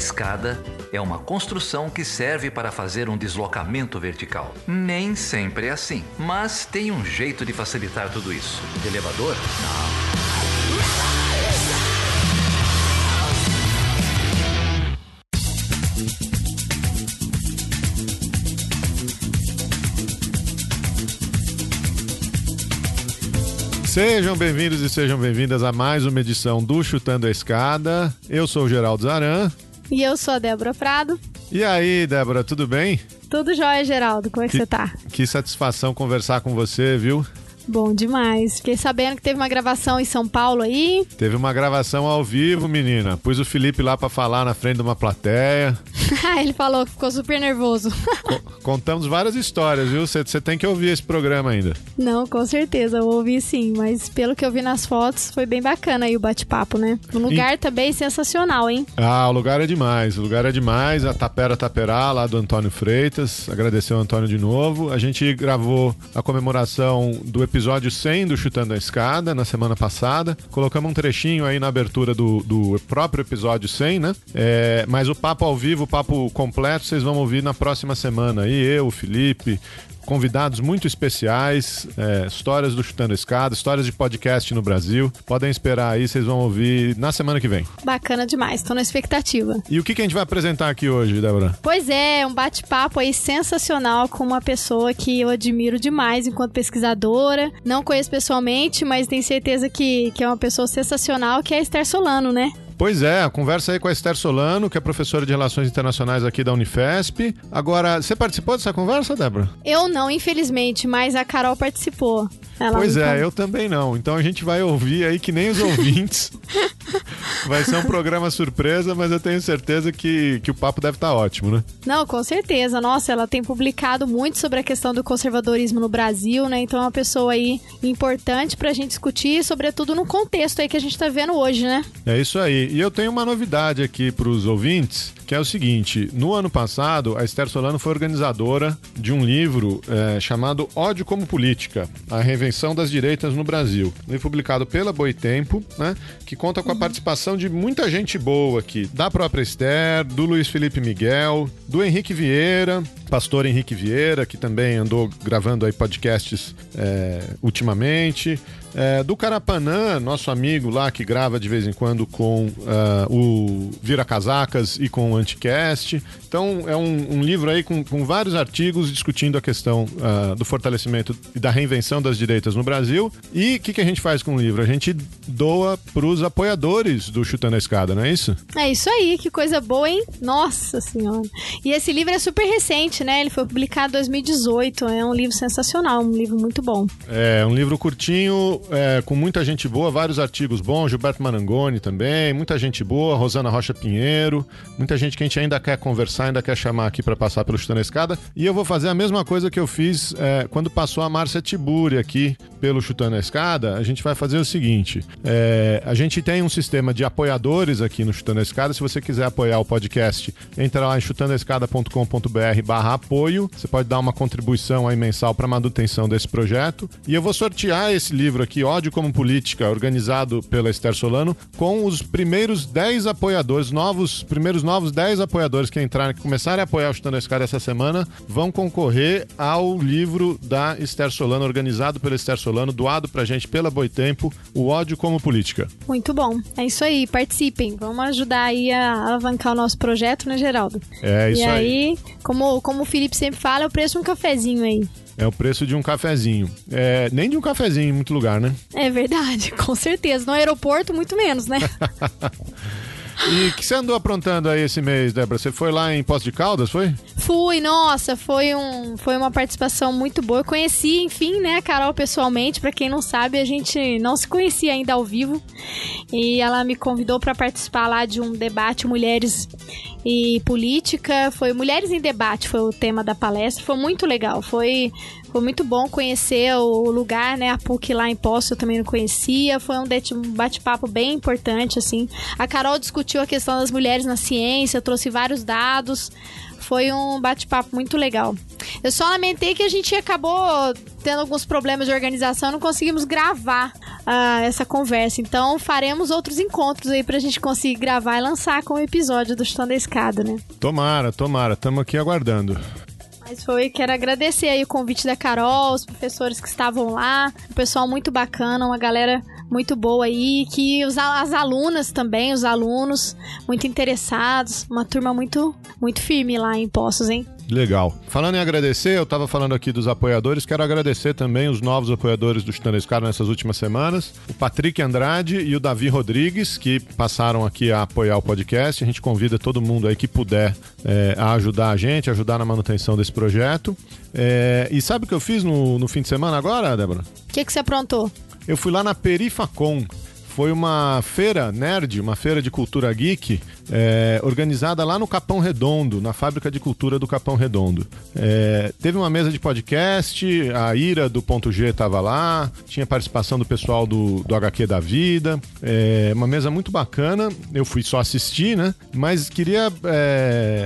escada é uma construção que serve para fazer um deslocamento vertical. Nem sempre é assim, mas tem um jeito de facilitar tudo isso. De elevador? Não. Sejam bem-vindos e sejam bem-vindas a mais uma edição do Chutando a Escada. Eu sou o Geraldo Zaran. E eu sou a Débora Prado. E aí, Débora, tudo bem? Tudo jóia, Geraldo. Como é que, que você tá? Que satisfação conversar com você, viu? Bom demais. Fiquei sabendo que teve uma gravação em São Paulo aí. Teve uma gravação ao vivo, menina. Pus o Felipe lá para falar na frente de uma plateia. Ele falou que ficou super nervoso. contamos várias histórias, viu? Você tem que ouvir esse programa ainda. Não, com certeza, eu ouvi sim. Mas pelo que eu vi nas fotos, foi bem bacana aí o bate-papo, né? O lugar e... também sensacional, hein? Ah, o lugar é demais. O lugar é demais. A Tapera Taperá, lá do Antônio Freitas. Agradecer ao Antônio de novo. A gente gravou a comemoração do episódio 100 do Chutando a Escada na semana passada. Colocamos um trechinho aí na abertura do, do próprio episódio 100, né? É, mas o papo ao vivo, o papo completo, vocês vão ouvir na próxima semana aí. Eu, o Felipe, convidados muito especiais, é, histórias do Chutando Escada, histórias de podcast no Brasil. Podem esperar aí, vocês vão ouvir na semana que vem. Bacana demais, tô na expectativa. E o que, que a gente vai apresentar aqui hoje, Débora? Pois é, um bate-papo aí sensacional com uma pessoa que eu admiro demais enquanto pesquisadora. Não conheço pessoalmente, mas tenho certeza que, que é uma pessoa sensacional, que é a Esther Solano, né? Pois é, a conversa aí com a Esther Solano, que é professora de Relações Internacionais aqui da Unifesp. Agora, você participou dessa conversa, Débora? Eu não, infelizmente, mas a Carol participou. Ela pois é, eu também não. Então a gente vai ouvir aí que nem os ouvintes. vai ser um programa surpresa, mas eu tenho certeza que, que o papo deve estar tá ótimo, né? Não, com certeza. Nossa, ela tem publicado muito sobre a questão do conservadorismo no Brasil, né? Então é uma pessoa aí importante pra gente discutir, sobretudo no contexto aí que a gente tá vendo hoje, né? É isso aí. E eu tenho uma novidade aqui pros ouvintes que é o seguinte: no ano passado, a Esther Solano foi organizadora de um livro é, chamado Ódio como Política: A Reinvenção das Direitas no Brasil. Um livro publicado pela Boitempo, né? Que conta com a participação de muita gente boa aqui, da própria Esther, do Luiz Felipe Miguel, do Henrique Vieira, pastor Henrique Vieira, que também andou gravando aí podcasts é, ultimamente. É, do Carapanã, nosso amigo lá que grava de vez em quando com uh, o Vira Casacas e com o Anticast. Então, é um, um livro aí com, com, vários artigos discutindo a questão uh, do fortalecimento e da reinvenção das direitas no Brasil. E o que, que a gente faz com o livro? A gente doa para os apoiadores do Chutando a Escada, não é isso? É isso aí, que coisa boa, hein? Nossa Senhora! E esse livro é super recente, né? Ele foi publicado em 2018. É um livro sensacional, um livro muito bom. É, um livro curtinho, é, com muita gente boa, vários artigos bons, Gilberto Marangoni também, muita gente boa, Rosana Rocha Pinheiro, muita gente que a gente ainda quer conversar, ainda quer chamar aqui para passar pelo Chutando a Escada. E eu vou fazer a mesma coisa que eu fiz é, quando passou a Márcia Tiburi aqui pelo Chutando a Escada. A gente vai fazer o seguinte: é, a gente tem um sistema de apoiadores aqui no Chutando a Escada. Se você quiser apoiar o podcast, entra lá em chutandoescada.com.br barra apoio. Você pode dar uma contribuição aí mensal para manutenção desse projeto. E eu vou sortear esse livro aqui aqui, Ódio como Política, organizado pela Esther Solano, com os primeiros 10 apoiadores, novos, primeiros novos 10 apoiadores que entrarem, que começarem a apoiar o Chutando a Escada essa semana, vão concorrer ao livro da Esther Solano, organizado pela Esther Solano, doado pra gente pela Boitempo, O Ódio como Política. Muito bom. É isso aí, participem. Vamos ajudar aí a alavancar o nosso projeto, né, Geraldo? É isso aí. E aí, como, como o Felipe sempre fala, é o preço um cafezinho aí. É o preço de um cafezinho. É, nem de um cafezinho em muito lugar, né? É verdade, com certeza. No aeroporto, muito menos, né? E o que você andou aprontando aí esse mês, Débora? Você foi lá em Poço de Caldas, foi? Fui, nossa, foi, um, foi uma participação muito boa. Eu conheci, enfim, né, a Carol pessoalmente. Para quem não sabe, a gente não se conhecia ainda ao vivo. E ela me convidou para participar lá de um debate Mulheres e Política. Foi Mulheres em Debate, foi o tema da palestra. Foi muito legal. Foi foi muito bom conhecer o lugar, né? A PUC lá em Poço eu também não conhecia. Foi um bate-papo bem importante, assim. A Carol discutiu a questão das mulheres na ciência, trouxe vários dados. Foi um bate-papo muito legal. Eu só lamentei que a gente acabou tendo alguns problemas de organização, não conseguimos gravar uh, essa conversa. Então faremos outros encontros aí pra gente conseguir gravar e lançar com o episódio do Chutando a Escada, né? Tomara, tomara. Estamos aqui aguardando. Mas foi, quero agradecer aí o convite da Carol, os professores que estavam lá, o pessoal muito bacana, uma galera muito boa aí, que os, as alunas também, os alunos muito interessados, uma turma muito muito firme lá em Poços, hein? Legal. Falando em agradecer, eu estava falando aqui dos apoiadores, quero agradecer também os novos apoiadores do Chutando Escada nessas últimas semanas, o Patrick Andrade e o Davi Rodrigues, que passaram aqui a apoiar o podcast. A gente convida todo mundo aí que puder é, a ajudar a gente, ajudar na manutenção desse projeto. É, e sabe o que eu fiz no, no fim de semana agora, Débora? O que, que você aprontou? Eu fui lá na Perifacom. Foi uma feira nerd, uma feira de cultura geek, é, organizada lá no Capão Redondo, na Fábrica de Cultura do Capão Redondo. É, teve uma mesa de podcast, a Ira do Ponto G estava lá, tinha participação do pessoal do, do HQ da Vida, é, uma mesa muito bacana. Eu fui só assistir, né? Mas queria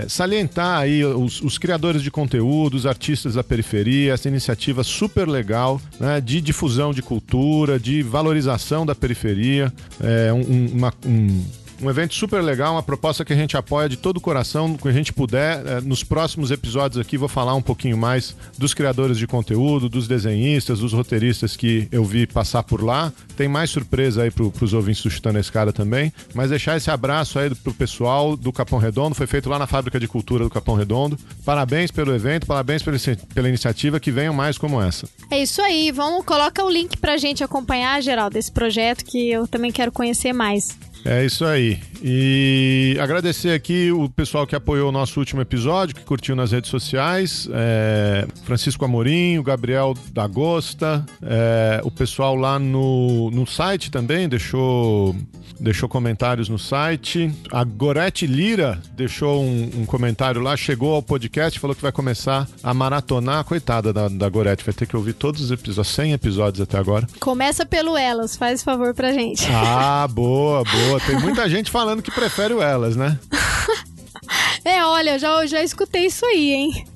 salientar aí os, os, criadores de conteúdo, os artistas da periferia, essa iniciativa super legal né, de difusão de cultura, de valorização da periferia, é, um, uma, um um evento super legal, uma proposta que a gente apoia de todo o coração, que a gente puder. É, nos próximos episódios aqui vou falar um pouquinho mais dos criadores de conteúdo, dos desenhistas, dos roteiristas que eu vi passar por lá. Tem mais surpresa aí para os ouvintes do Chutando a Escada também. Mas deixar esse abraço aí pro pessoal do Capão Redondo. Foi feito lá na Fábrica de Cultura do Capão Redondo. Parabéns pelo evento, parabéns pela, pela iniciativa. Que venham mais como essa. É isso aí. Vamos, coloca o link pra gente acompanhar, Geraldo, desse projeto que eu também quero conhecer mais. É isso aí. E agradecer aqui o pessoal que apoiou o nosso último episódio, que curtiu nas redes sociais. É, Francisco Amorim, o Gabriel Dagosta, é, o pessoal lá no, no site também deixou, deixou comentários no site. A Gorete Lira deixou um, um comentário lá, chegou ao podcast, falou que vai começar a maratonar. Coitada da, da Gorete, vai ter que ouvir todos os episódios, 100 episódios até agora. Começa pelo Elas, faz favor pra gente. Ah, boa, boa. Tem muita gente falando que prefere o elas, né? é, olha, já, já escutei isso aí, hein?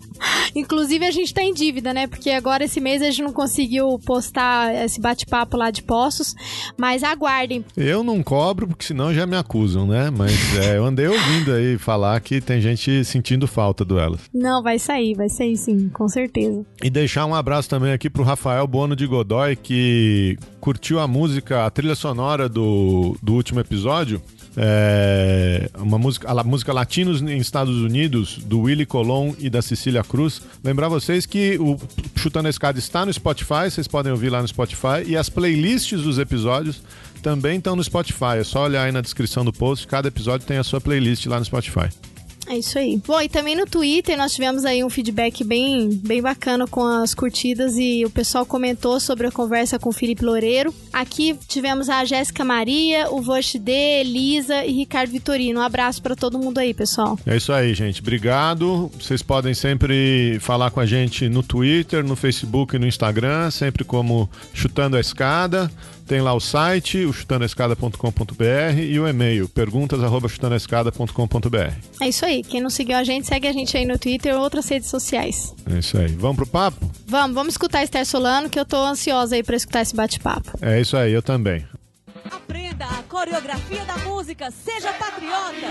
Inclusive, a gente tá em dívida, né? Porque agora esse mês a gente não conseguiu postar esse bate-papo lá de Poços, mas aguardem. Eu não cobro, porque senão já me acusam, né? Mas é, eu andei ouvindo aí falar que tem gente sentindo falta do Elas. Não, vai sair, vai sair sim, com certeza. E deixar um abraço também aqui pro Rafael Bono de Godoy, que curtiu a música, a trilha sonora do, do último episódio. É, uma música, a música Latinos em Estados Unidos, do Willy Colon e da Cecília Cruz. Lembrar vocês que o Chutando a Escada está no Spotify, vocês podem ouvir lá no Spotify, e as playlists dos episódios também estão no Spotify. É só olhar aí na descrição do post, cada episódio tem a sua playlist lá no Spotify. É isso aí. Bom, e também no Twitter nós tivemos aí um feedback bem, bem bacana com as curtidas e o pessoal comentou sobre a conversa com o Felipe Loureiro. Aqui tivemos a Jéssica Maria, o Vosh D, Elisa e Ricardo Vitorino. Um abraço para todo mundo aí, pessoal. É isso aí, gente. Obrigado. Vocês podem sempre falar com a gente no Twitter, no Facebook e no Instagram, sempre como Chutando a Escada. Tem lá o site, o chutandoescada.com.br e o e-mail, perguntas@chutandoescada.com.br. É isso aí. Quem não seguiu a gente, segue a gente aí no Twitter ou outras redes sociais. É isso aí. Vamos pro papo? Vamos, vamos escutar Esther Solano, que eu tô ansiosa aí para escutar esse bate-papo. É isso aí, eu também. Aprenda a coreografia da música, seja patriota.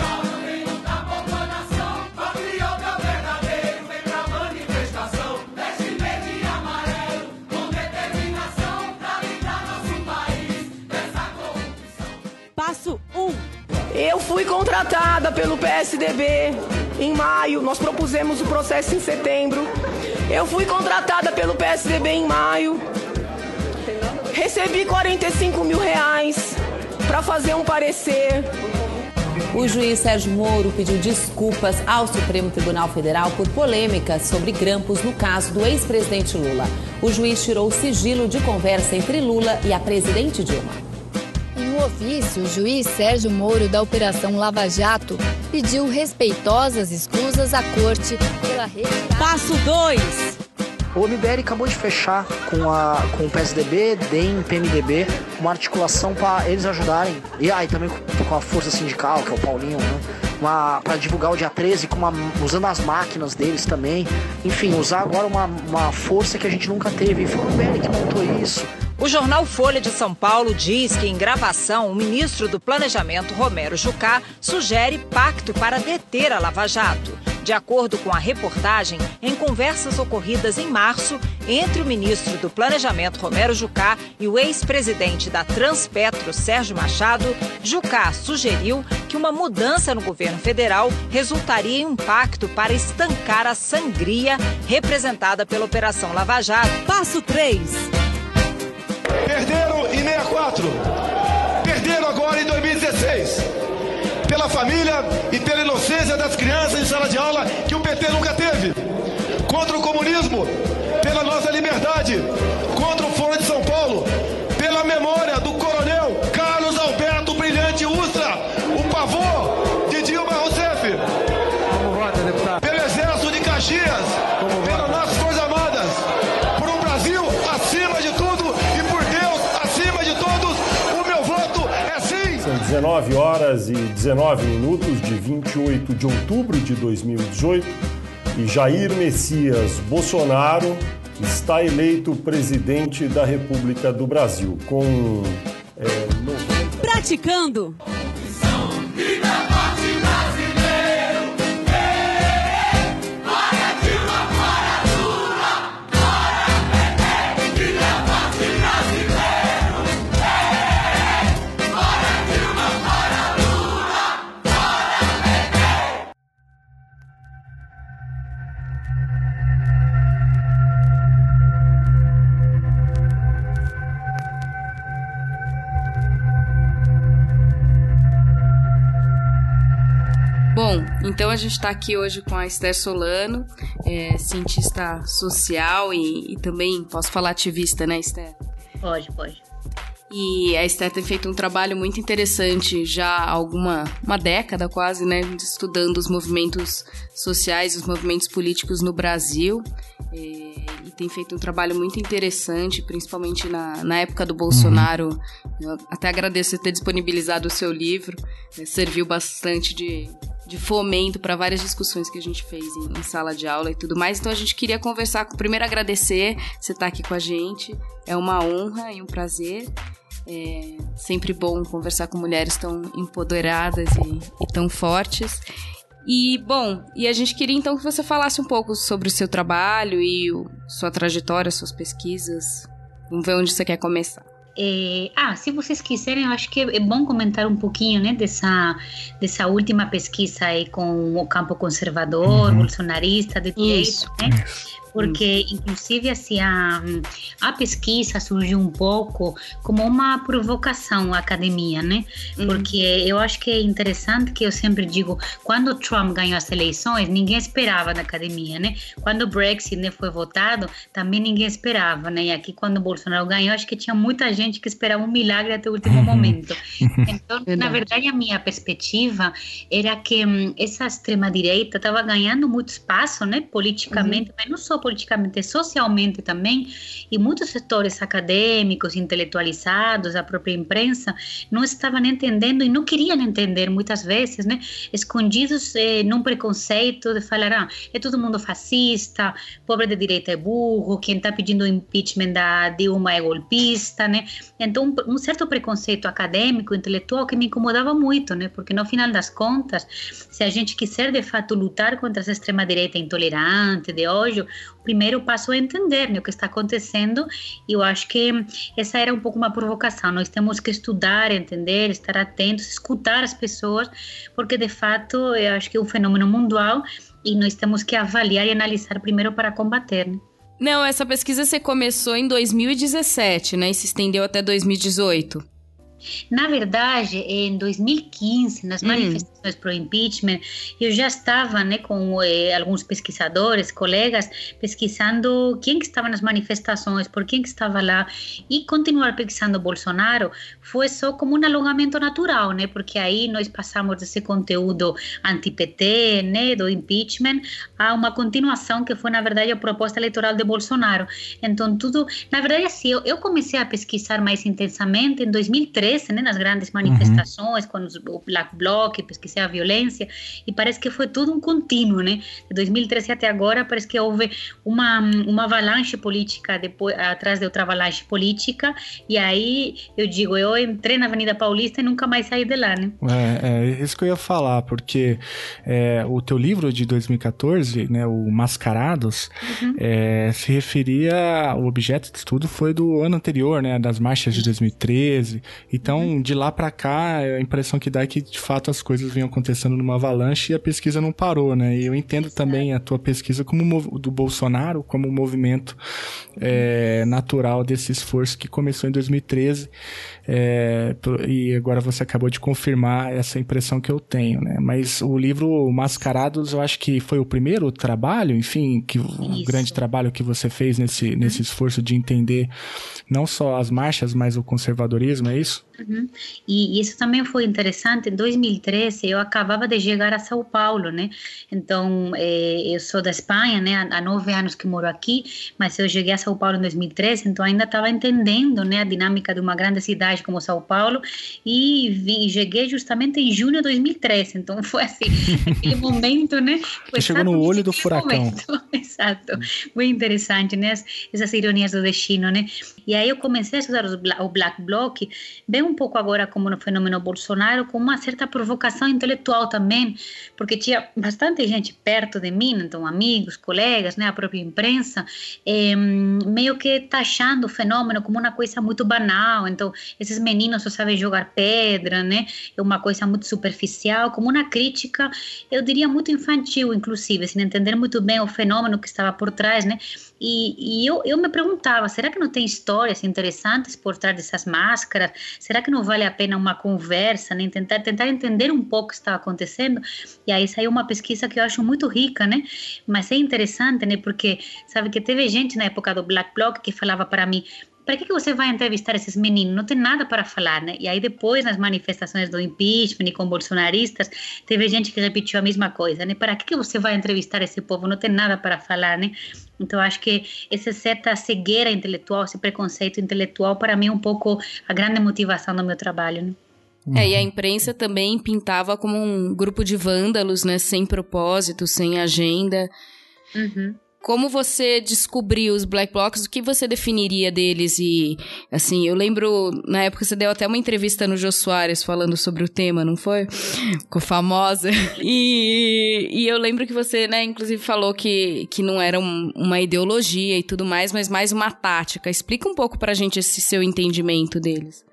Contratada pelo PSDB em maio, nós propusemos o processo em setembro. Eu fui contratada pelo PSDB em maio. Recebi 45 mil reais para fazer um parecer. O juiz Sérgio Moro pediu desculpas ao Supremo Tribunal Federal por polêmicas sobre grampos no caso do ex-presidente Lula. O juiz tirou o sigilo de conversa entre Lula e a presidente Dilma. Ofício, o juiz Sérgio Moro da Operação Lava Jato pediu respeitosas escusas à corte pela retirada. Passo 2. O MBL acabou de fechar com, a, com o PSDB, DEM, PMDB, uma articulação para eles ajudarem, e aí ah, também com a força sindical, que é o Paulinho, né? uma para divulgar o dia 13 com uma, usando as máquinas deles também. Enfim, usar agora uma, uma força que a gente nunca teve. E foi o Belli que montou isso. O jornal Folha de São Paulo diz que, em gravação, o ministro do Planejamento, Romero Jucá, sugere pacto para deter a Lava Jato. De acordo com a reportagem, em conversas ocorridas em março entre o ministro do Planejamento, Romero Jucá, e o ex-presidente da Transpetro, Sérgio Machado, Jucá sugeriu que uma mudança no governo federal resultaria em um pacto para estancar a sangria representada pela Operação Lava Jato. Passo 3. Perderam em 64. Perderam agora em 2016. Pela família e pela inocência das crianças em sala de aula que o PT nunca teve. Contra o comunismo, pela nossa liberdade. Contra o Fórum de São Paulo, pela memória do coronel 19 horas e 19 minutos de 28 de outubro de 2018 e Jair Messias Bolsonaro está eleito presidente da República do Brasil com é, 90... Praticando. Bom, então a gente está aqui hoje com a Esther Solano, é, cientista social e, e também, posso falar ativista, né, Esther? Pode, pode. E a Esther tem feito um trabalho muito interessante já há alguma uma década quase, né, estudando os movimentos sociais, os movimentos políticos no Brasil. É, e tem feito um trabalho muito interessante, principalmente na, na época do Bolsonaro. Eu até agradeço você ter disponibilizado o seu livro, é, serviu bastante de, de fomento para várias discussões que a gente fez em, em, sala de aula e tudo mais. Então a gente queria conversar, primeiro agradecer você estar aqui com a gente. É uma honra e um prazer. É sempre bom conversar com mulheres tão empoderadas e, e tão fortes. E, bom, e a gente queria então que você falasse um pouco sobre o seu trabalho e o, sua trajetória, suas pesquisas. Vamos ver onde você quer começar. É, ah, se vocês quiserem, eu acho que é bom comentar um pouquinho, né, dessa, dessa última pesquisa aí com o campo conservador, uhum. bolsonarista, de direito, Isso. né? Porque, inclusive, assim, a, a pesquisa surgiu um pouco como uma provocação à academia, né? Porque eu acho que é interessante que eu sempre digo, quando Trump ganhou as eleições, ninguém esperava da academia, né? Quando o Brexit né, foi votado, também ninguém esperava, né? E aqui, quando o Bolsonaro ganhou, acho que tinha muita gente que esperava um milagre até o último momento. Então, na verdade, a minha perspectiva era que hum, essa extrema-direita estava ganhando muito espaço, né? Politicamente, mas não só politicamente, socialmente também, e muitos setores acadêmicos, intelectualizados, a própria imprensa, não estavam entendendo e não queriam entender muitas vezes, né? Escondidos eh, num preconceito de falar, ah, é todo mundo fascista, pobre de direita é burro, quem está pedindo o impeachment da Dilma é golpista, né? Então, um, certo preconceito acadêmico, intelectual que me incomodava muito, né? Porque no final das contas, se a gente quiser de fato lutar contra essa extrema direita intolerante de hoje, primeiro passo é entender né, o que está acontecendo e eu acho que essa era um pouco uma provocação. Nós temos que estudar, entender, estar atentos, escutar as pessoas, porque de fato eu acho que é um fenômeno mundial e nós temos que avaliar e analisar primeiro para combater. Né? Não, essa pesquisa você começou em 2017, né? E se estendeu até 2018. Na verdade, em 2015, nas Hum. manifestações pro impeachment, eu já estava né, com eh, alguns pesquisadores, colegas, pesquisando quem que estava nas manifestações, por quem que estava lá, e continuar pesquisando Bolsonaro foi só como um alongamento natural, né, porque aí nós passamos desse conteúdo anti-PT, né, do impeachment, a uma continuação que foi, na verdade, a proposta eleitoral de Bolsonaro. Então, tudo, na verdade, assim, eu, eu comecei a pesquisar mais intensamente em 2013, né, nas grandes manifestações, com os- o Black Bloc, pesquisando que seja violência, e parece que foi tudo um contínuo, né? De 2013 até agora, parece que houve uma, uma avalanche política depois, atrás de outra avalanche política, e aí eu digo, eu entrei na Avenida Paulista e nunca mais saí de lá, né? É, é isso que eu ia falar, porque é, o teu livro de 2014, né, o Mascarados, uhum. é, se referia, o objeto de estudo foi do ano anterior, né, das marchas de 2013, então uhum. de lá para cá, a impressão que dá é que de fato as coisas vinham acontecendo numa avalanche e a pesquisa não parou, né, e eu entendo também a tua pesquisa como do Bolsonaro, como um movimento é, natural desse esforço que começou em 2013, é, e agora você acabou de confirmar essa impressão que eu tenho, né? Mas o livro Mascarados, eu acho que foi o primeiro trabalho, enfim, que o grande trabalho que você fez nesse, nesse esforço de entender não só as marchas, mas o conservadorismo, é isso? Uhum. E, isso também foi interessante. Em 2013, eu acabava de chegar a São Paulo, né? Então, eh, eu sou da Espanha, né? Há, nove anos que moro aqui, mas eu cheguei a São Paulo em 2013, então ainda estava entendendo, né, a dinâmica de uma grande cidade como São Paulo. E vim, cheguei justamente em junho de 2013. Então, foi assim, aquele momento, né? Foi chegou no olho do furacão. Exato. Muito interessante, né? Essas ironias do destino, né? E aí eu comecei a estudar o Black Bloc, bem um pouco agora como no fenômeno Bolsonaro, com uma certa provocação intelectual também, porque tinha bastante gente perto de mim, então amigos, colegas, né, a própria imprensa, meio que taxando o fenômeno como uma coisa muito banal. Então, esses meninos só sabem jogar pedra, né? É uma coisa muito superficial, como uma crítica, eu diria muito infantil, inclusive, sem entender muito bem o fenômeno que estava por trás, né? E, e eu, eu me perguntava, será que não tem histórias interessantes por trás dessas máscaras? Será que não vale a pena uma conversa, né? tentar, tentar entender um pouco o que está acontecendo? E aí saiu uma pesquisa que eu acho muito rica, né? Mas é interessante, né? Porque sabe que teve gente na época do Black Bloc que falava para mim, para que, que você vai entrevistar esses meninos? Não tem nada para falar, né? E aí depois, nas manifestações do impeachment e com bolsonaristas, teve gente que repetiu a mesma coisa, né? Para que, que você vai entrevistar esse povo? Não tem nada para falar, né? Então, acho que essa certa cegueira intelectual, esse preconceito intelectual, para mim é um pouco a grande motivação do meu trabalho, né? É, e a imprensa também pintava como um grupo de vândalos, né? Sem propósito, sem agenda. Uhum. Como você descobriu os black blocs? O que você definiria deles? E, assim, eu lembro, na época você deu até uma entrevista no Jô Soares falando sobre o tema, não foi? Ficou famosa. E, e eu lembro que você, né, inclusive falou que, que não era um, uma ideologia e tudo mais, mas mais uma tática. Explica um pouco pra gente esse seu entendimento deles.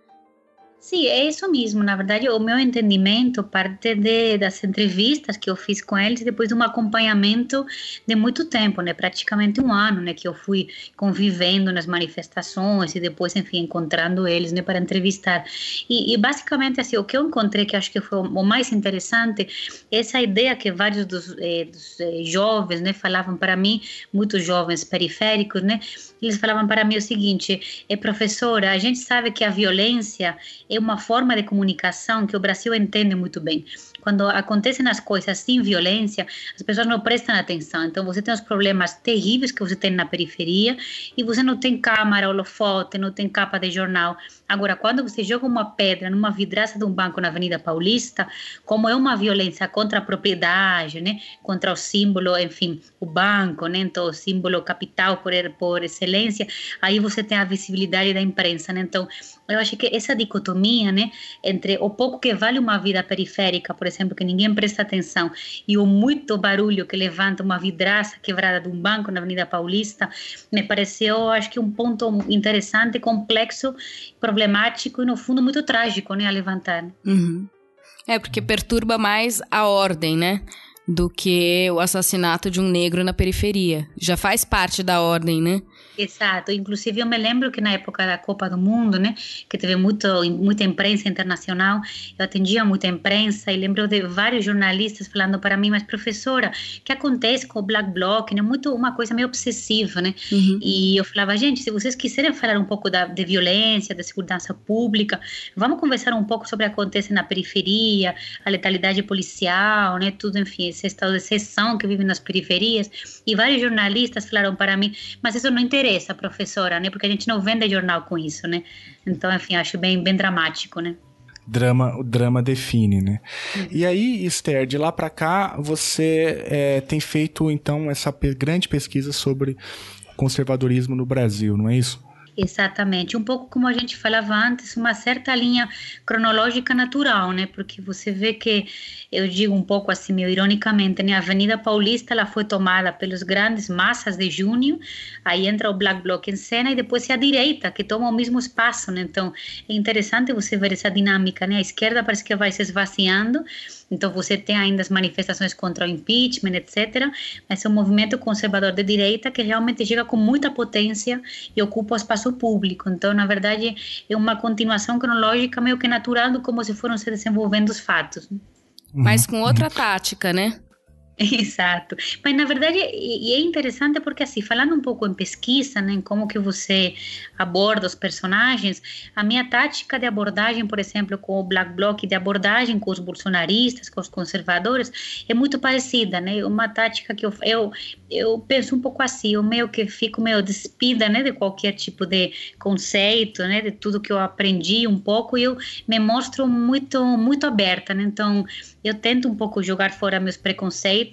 Sim, é isso mesmo. Na verdade, o meu entendimento parte de, das entrevistas que eu fiz com eles depois de um acompanhamento de muito tempo, né? Praticamente um ano, né? Que eu fui convivendo nas manifestações e depois, enfim, encontrando eles, né? Para entrevistar. E, e basicamente, assim, o que eu encontrei que acho que foi o mais interessante, essa ideia que vários dos, eh, dos eh, jovens, né? Falavam para mim, muitos jovens periféricos, né? Eles falavam para mim o seguinte: é professora, a gente sabe que a violência é uma forma de comunicação que o Brasil entende muito bem quando acontecem as coisas sem violência, as pessoas não prestam atenção. Então, você tem os problemas terríveis que você tem na periferia e você não tem câmara, holofote, não tem capa de jornal. Agora, quando você joga uma pedra numa vidraça de um banco na Avenida Paulista, como é uma violência contra a propriedade, né, contra o símbolo, enfim, o banco, né, então o símbolo capital por, por excelência, aí você tem a visibilidade da imprensa, né? Então, eu acho que essa dicotomia, né, entre o pouco que vale uma vida periférica, por exemplo, que ninguém presta atenção, e o muito barulho que levanta uma vidraça quebrada de um banco na Avenida Paulista, me pareceu, acho que um ponto interessante, complexo, problemático e no fundo muito trágico, né, a levantar. Uhum. É porque perturba mais a ordem, né? Do que o assassinato de um negro na periferia. Já faz parte da ordem, né? Exato. Inclusive, eu me lembro que na época da Copa do Mundo, né, que teve muito, muita imprensa internacional, eu atendia muita imprensa e lembro de vários jornalistas falando para mim, mas professora, o que acontece com o Black Bloc? Né? Muito uma coisa meio obsessiva, né? Uhum. E eu falava, gente, se vocês quiserem falar um pouco da, de violência, da segurança pública, vamos conversar um pouco sobre o que acontece na periferia, a letalidade policial, né? Tudo, enfim, esse estado de exceção que vive nas periferias. E vários jornalistas falaram para mim, mas isso não interessa professora, né? Porque a gente não vende jornal com isso, né? Então, enfim, acho bem, bem dramático, né? drama, o drama define, né? Uhum. E aí, Esther, de lá para cá, você é, tem feito então essa grande pesquisa sobre conservadorismo no Brasil, não é isso? Exatamente, um pouco como a gente falava antes, uma certa linha cronológica natural, né? Porque você vê que eu digo um pouco assim, meio ironicamente, né? A Avenida Paulista ela foi tomada pelos grandes massas de junho, aí entra o Black Bloc em cena e depois é a direita que toma o mesmo espaço, né? Então é interessante você ver essa dinâmica, né? A esquerda parece que vai se esvaziando, então você tem ainda as manifestações contra o impeachment, etc. Mas é um movimento conservador de direita que realmente chega com muita potência e ocupa o espaço público. Então, na verdade, é uma continuação cronológica meio que natural de como se foram se desenvolvendo os fatos. Mas com outra tática, né? Exato. Mas na verdade, é interessante porque assim, falando um pouco em pesquisa, né, em como que você aborda os personagens, a minha tática de abordagem, por exemplo, com o Black Bloc, de abordagem com os bolsonaristas, com os conservadores, é muito parecida, né? Uma tática que eu, eu, eu penso um pouco assim, eu meio que fico meio despida, né, de qualquer tipo de conceito, né, de tudo que eu aprendi um pouco, e eu me mostro muito, muito aberta, né? Então, eu tento um pouco jogar fora meus preconceitos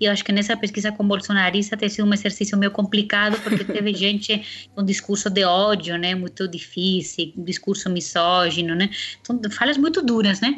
e eu acho que nessa pesquisa com bolsonarista tem sido um exercício meio complicado porque teve gente com discurso de ódio, né, muito difícil, discurso misógino, né, então falas muito duras, né,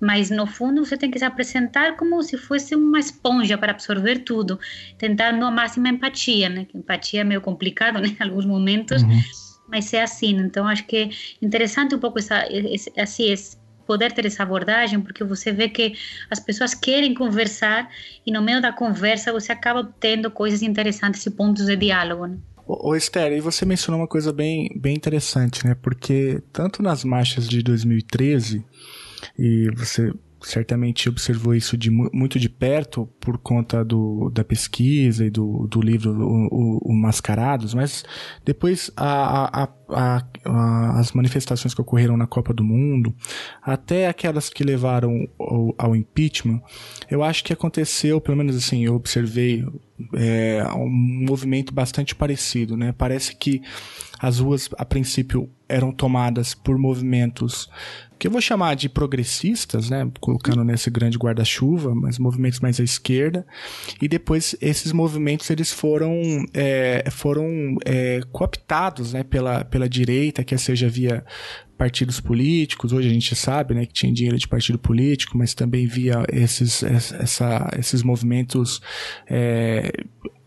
mas no fundo você tem que se apresentar como se fosse uma esponja para absorver tudo, tentando a máxima empatia, né, empatia é meio complicado, né, em alguns momentos, uhum. mas é assim, então acho que é interessante um pouco essa, esse, assim, esse poder ter essa abordagem, porque você vê que as pessoas querem conversar e no meio da conversa você acaba tendo coisas interessantes e pontos de diálogo. Né? Ô, Esther, e você mencionou uma coisa bem, bem interessante, né? Porque tanto nas marchas de 2013, e você certamente observou isso de, muito de perto por conta do, da pesquisa e do, do livro o, o, o Mascarados, mas depois a, a, a, as manifestações que ocorreram na Copa do Mundo, até aquelas que levaram ao, ao impeachment, eu acho que aconteceu, pelo menos assim, eu observei é, um movimento bastante parecido, né? Parece que as ruas, a princípio, eram tomadas por movimentos que eu vou chamar de progressistas, né, colocando nesse grande guarda-chuva, mas movimentos mais à esquerda, e depois esses movimentos eles foram é, foram é, cooptados, né, pela, pela direita, quer seja via partidos políticos. Hoje a gente sabe né, que tinha dinheiro de partido político, mas também via esses, essa, esses movimentos é,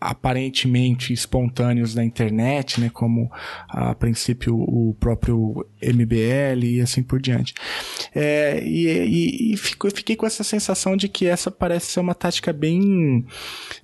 aparentemente espontâneos da internet, né, como a princípio o próprio MBL e assim por diante. É, e e, e fico, fiquei com essa sensação de que essa parece ser uma tática bem,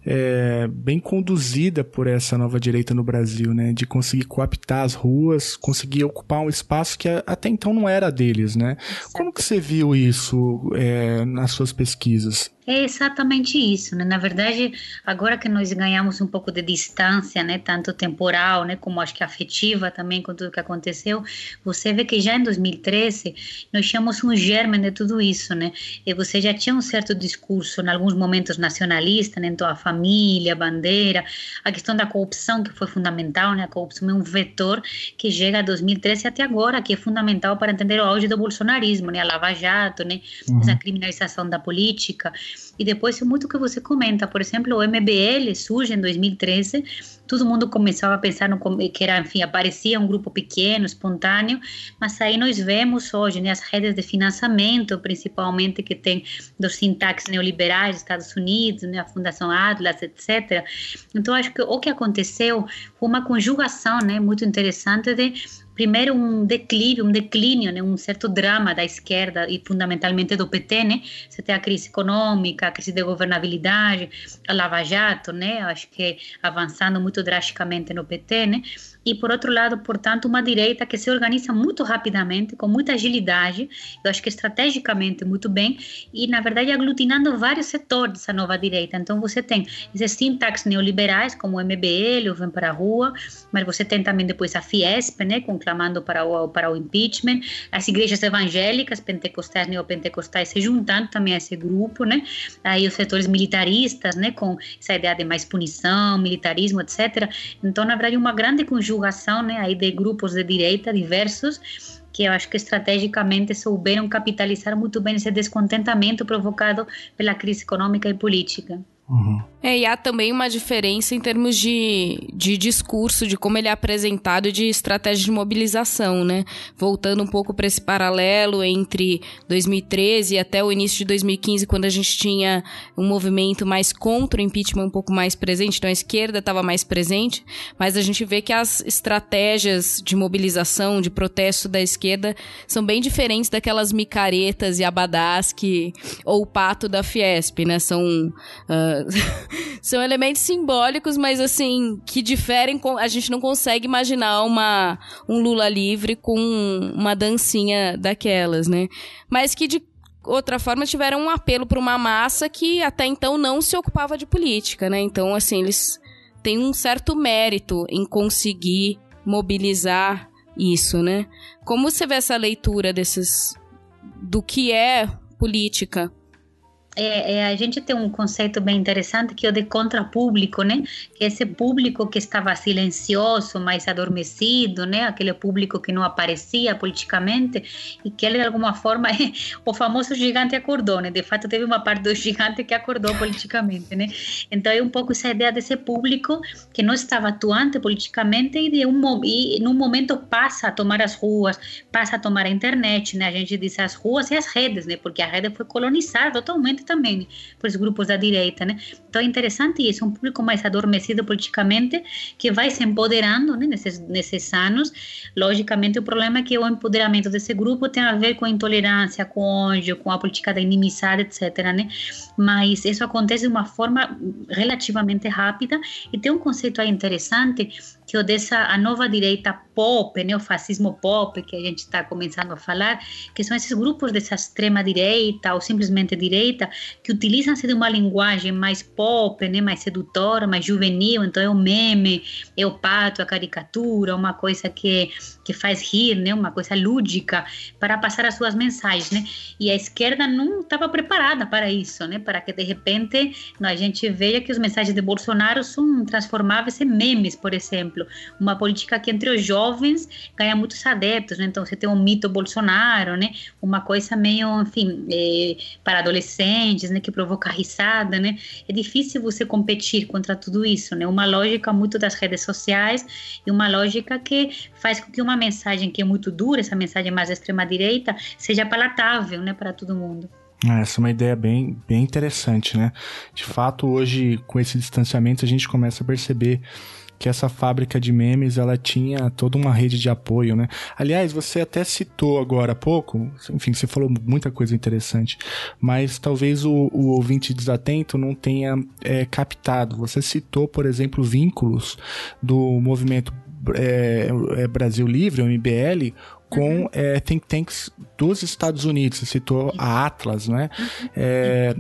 é, bem conduzida por essa nova direita no Brasil, né, de conseguir coaptar as ruas, conseguir ocupar um espaço que até então não era deles, né? Como que você viu isso é, nas suas pesquisas? É exatamente isso, né? Na verdade, agora que nós ganhamos um pouco de distância, né, tanto temporal, né, como acho que afetiva também com tudo que aconteceu, você vê que já em 2013 nós tínhamos um germe de tudo isso, né? E você já tinha um certo discurso, em alguns momentos nacionalista, né, então a família, a bandeira, a questão da corrupção que foi fundamental, né? A corrupção é um vetor que chega a 2013 até agora, que é fundamental para entender o auge do bolsonarismo, né? A Lava Jato, né? Uhum. Essa criminalização da política. E depois, muito que você comenta, por exemplo, o MBL surge em 2013, todo mundo começava a pensar no, que era, enfim, aparecia um grupo pequeno, espontâneo, mas aí nós vemos hoje né, as redes de financiamento, principalmente que tem dos sintaxes neoliberais dos Estados Unidos, né, a Fundação Atlas, etc. Então, acho que o que aconteceu foi uma conjugação né, muito interessante de primeiro um declínio, um declínio, né, um certo drama da esquerda e fundamentalmente do PT, né? Você tem a crise econômica, a crise de governabilidade, a Lava Jato, né? Acho que avançando muito drasticamente no PT, né? E, por outro lado, portanto, uma direita que se organiza muito rapidamente, com muita agilidade, eu acho que estrategicamente muito bem, e, na verdade, aglutinando vários setores dessa nova direita. Então, você tem esses sintaxes neoliberais, como o MBL, o Vem para a Rua, mas você tem também depois a Fiesp, né, conclamando para o, para o impeachment, as igrejas evangélicas, pentecostais, neopentecostais, se juntando também a esse grupo, né, aí os setores militaristas, né, com essa ideia de mais punição, militarismo, etc. Então, na verdade, uma grande conjunção conjugação né, aí de grupos de direita diversos que eu acho que estrategicamente souberam capitalizar muito bem esse descontentamento provocado pela crise econômica e política. Uhum. É, e há também uma diferença em termos de, de discurso, de como ele é apresentado e de estratégia de mobilização, né? Voltando um pouco para esse paralelo entre 2013 e até o início de 2015, quando a gente tinha um movimento mais contra o impeachment um pouco mais presente, então a esquerda estava mais presente, mas a gente vê que as estratégias de mobilização, de protesto da esquerda são bem diferentes daquelas micaretas e abadás que, ou o pato da Fiesp, né? São. Uh, são elementos simbólicos, mas assim, que diferem. Com, a gente não consegue imaginar uma, um Lula livre com uma dancinha daquelas, né? Mas que de outra forma tiveram um apelo para uma massa que até então não se ocupava de política, né? Então, assim, eles têm um certo mérito em conseguir mobilizar isso, né? Como você vê essa leitura desses do que é política é, é, a gente tem um conceito bem interessante que é o de contrapúblico, né? Que é esse público que estava silencioso, mais adormecido, né? Aquele público que não aparecia politicamente e que ele, de alguma forma, é, o famoso gigante acordou, né? De fato, teve uma parte do gigante que acordou politicamente, né? Então, é um pouco essa ideia desse público que não estava atuante politicamente e, de um, e num momento passa a tomar as ruas, passa a tomar a internet, né? A gente diz as ruas e as redes, né? Porque a rede foi colonizada totalmente também por os grupos da direita, né? Então é interessante isso, um público mais adormecido politicamente que vai se empoderando né, nesses, nesses anos. Logicamente, o problema é que o empoderamento desse grupo tem a ver com a intolerância, com ódio, com a política da inimizade, etc. Né? Mas isso acontece de uma forma relativamente rápida e tem um conceito aí interessante que o dessa a nova direita pop, né, o fascismo pop que a gente está começando a falar, que são esses grupos dessa extrema direita ou simplesmente direita que utilizam-se de uma linguagem mais pop, né, mais sedutora, mais juvenil, então é o meme, é o pato, a caricatura, uma coisa que que faz rir, né, uma coisa lúdica para passar as suas mensagens, né? E a esquerda não estava preparada para isso, né? Para que de repente a gente veja que as mensagens de Bolsonaro são transformáveis em memes, por exemplo, uma política que entre os jovens ganha muitos adeptos, né? Então você tem um mito Bolsonaro, né? Uma coisa meio, enfim, é, para adolescentes, né? Que provoca risada, né? É difícil você competir contra tudo isso, né? Uma lógica muito das redes sociais e uma lógica que faz com que uma mensagem que é muito dura, essa mensagem mais extrema-direita, seja palatável né, para todo mundo. É, essa é uma ideia bem, bem interessante, né? De fato, hoje, com esse distanciamento, a gente começa a perceber que essa fábrica de memes ela tinha toda uma rede de apoio, né? Aliás, você até citou agora há pouco, enfim, você falou muita coisa interessante, mas talvez o, o ouvinte desatento não tenha é, captado. Você citou, por exemplo, vínculos do movimento é, é Brasil Livre, o MBL, com uhum. é, think tanks dos Estados Unidos. Você citou a Atlas, né? É,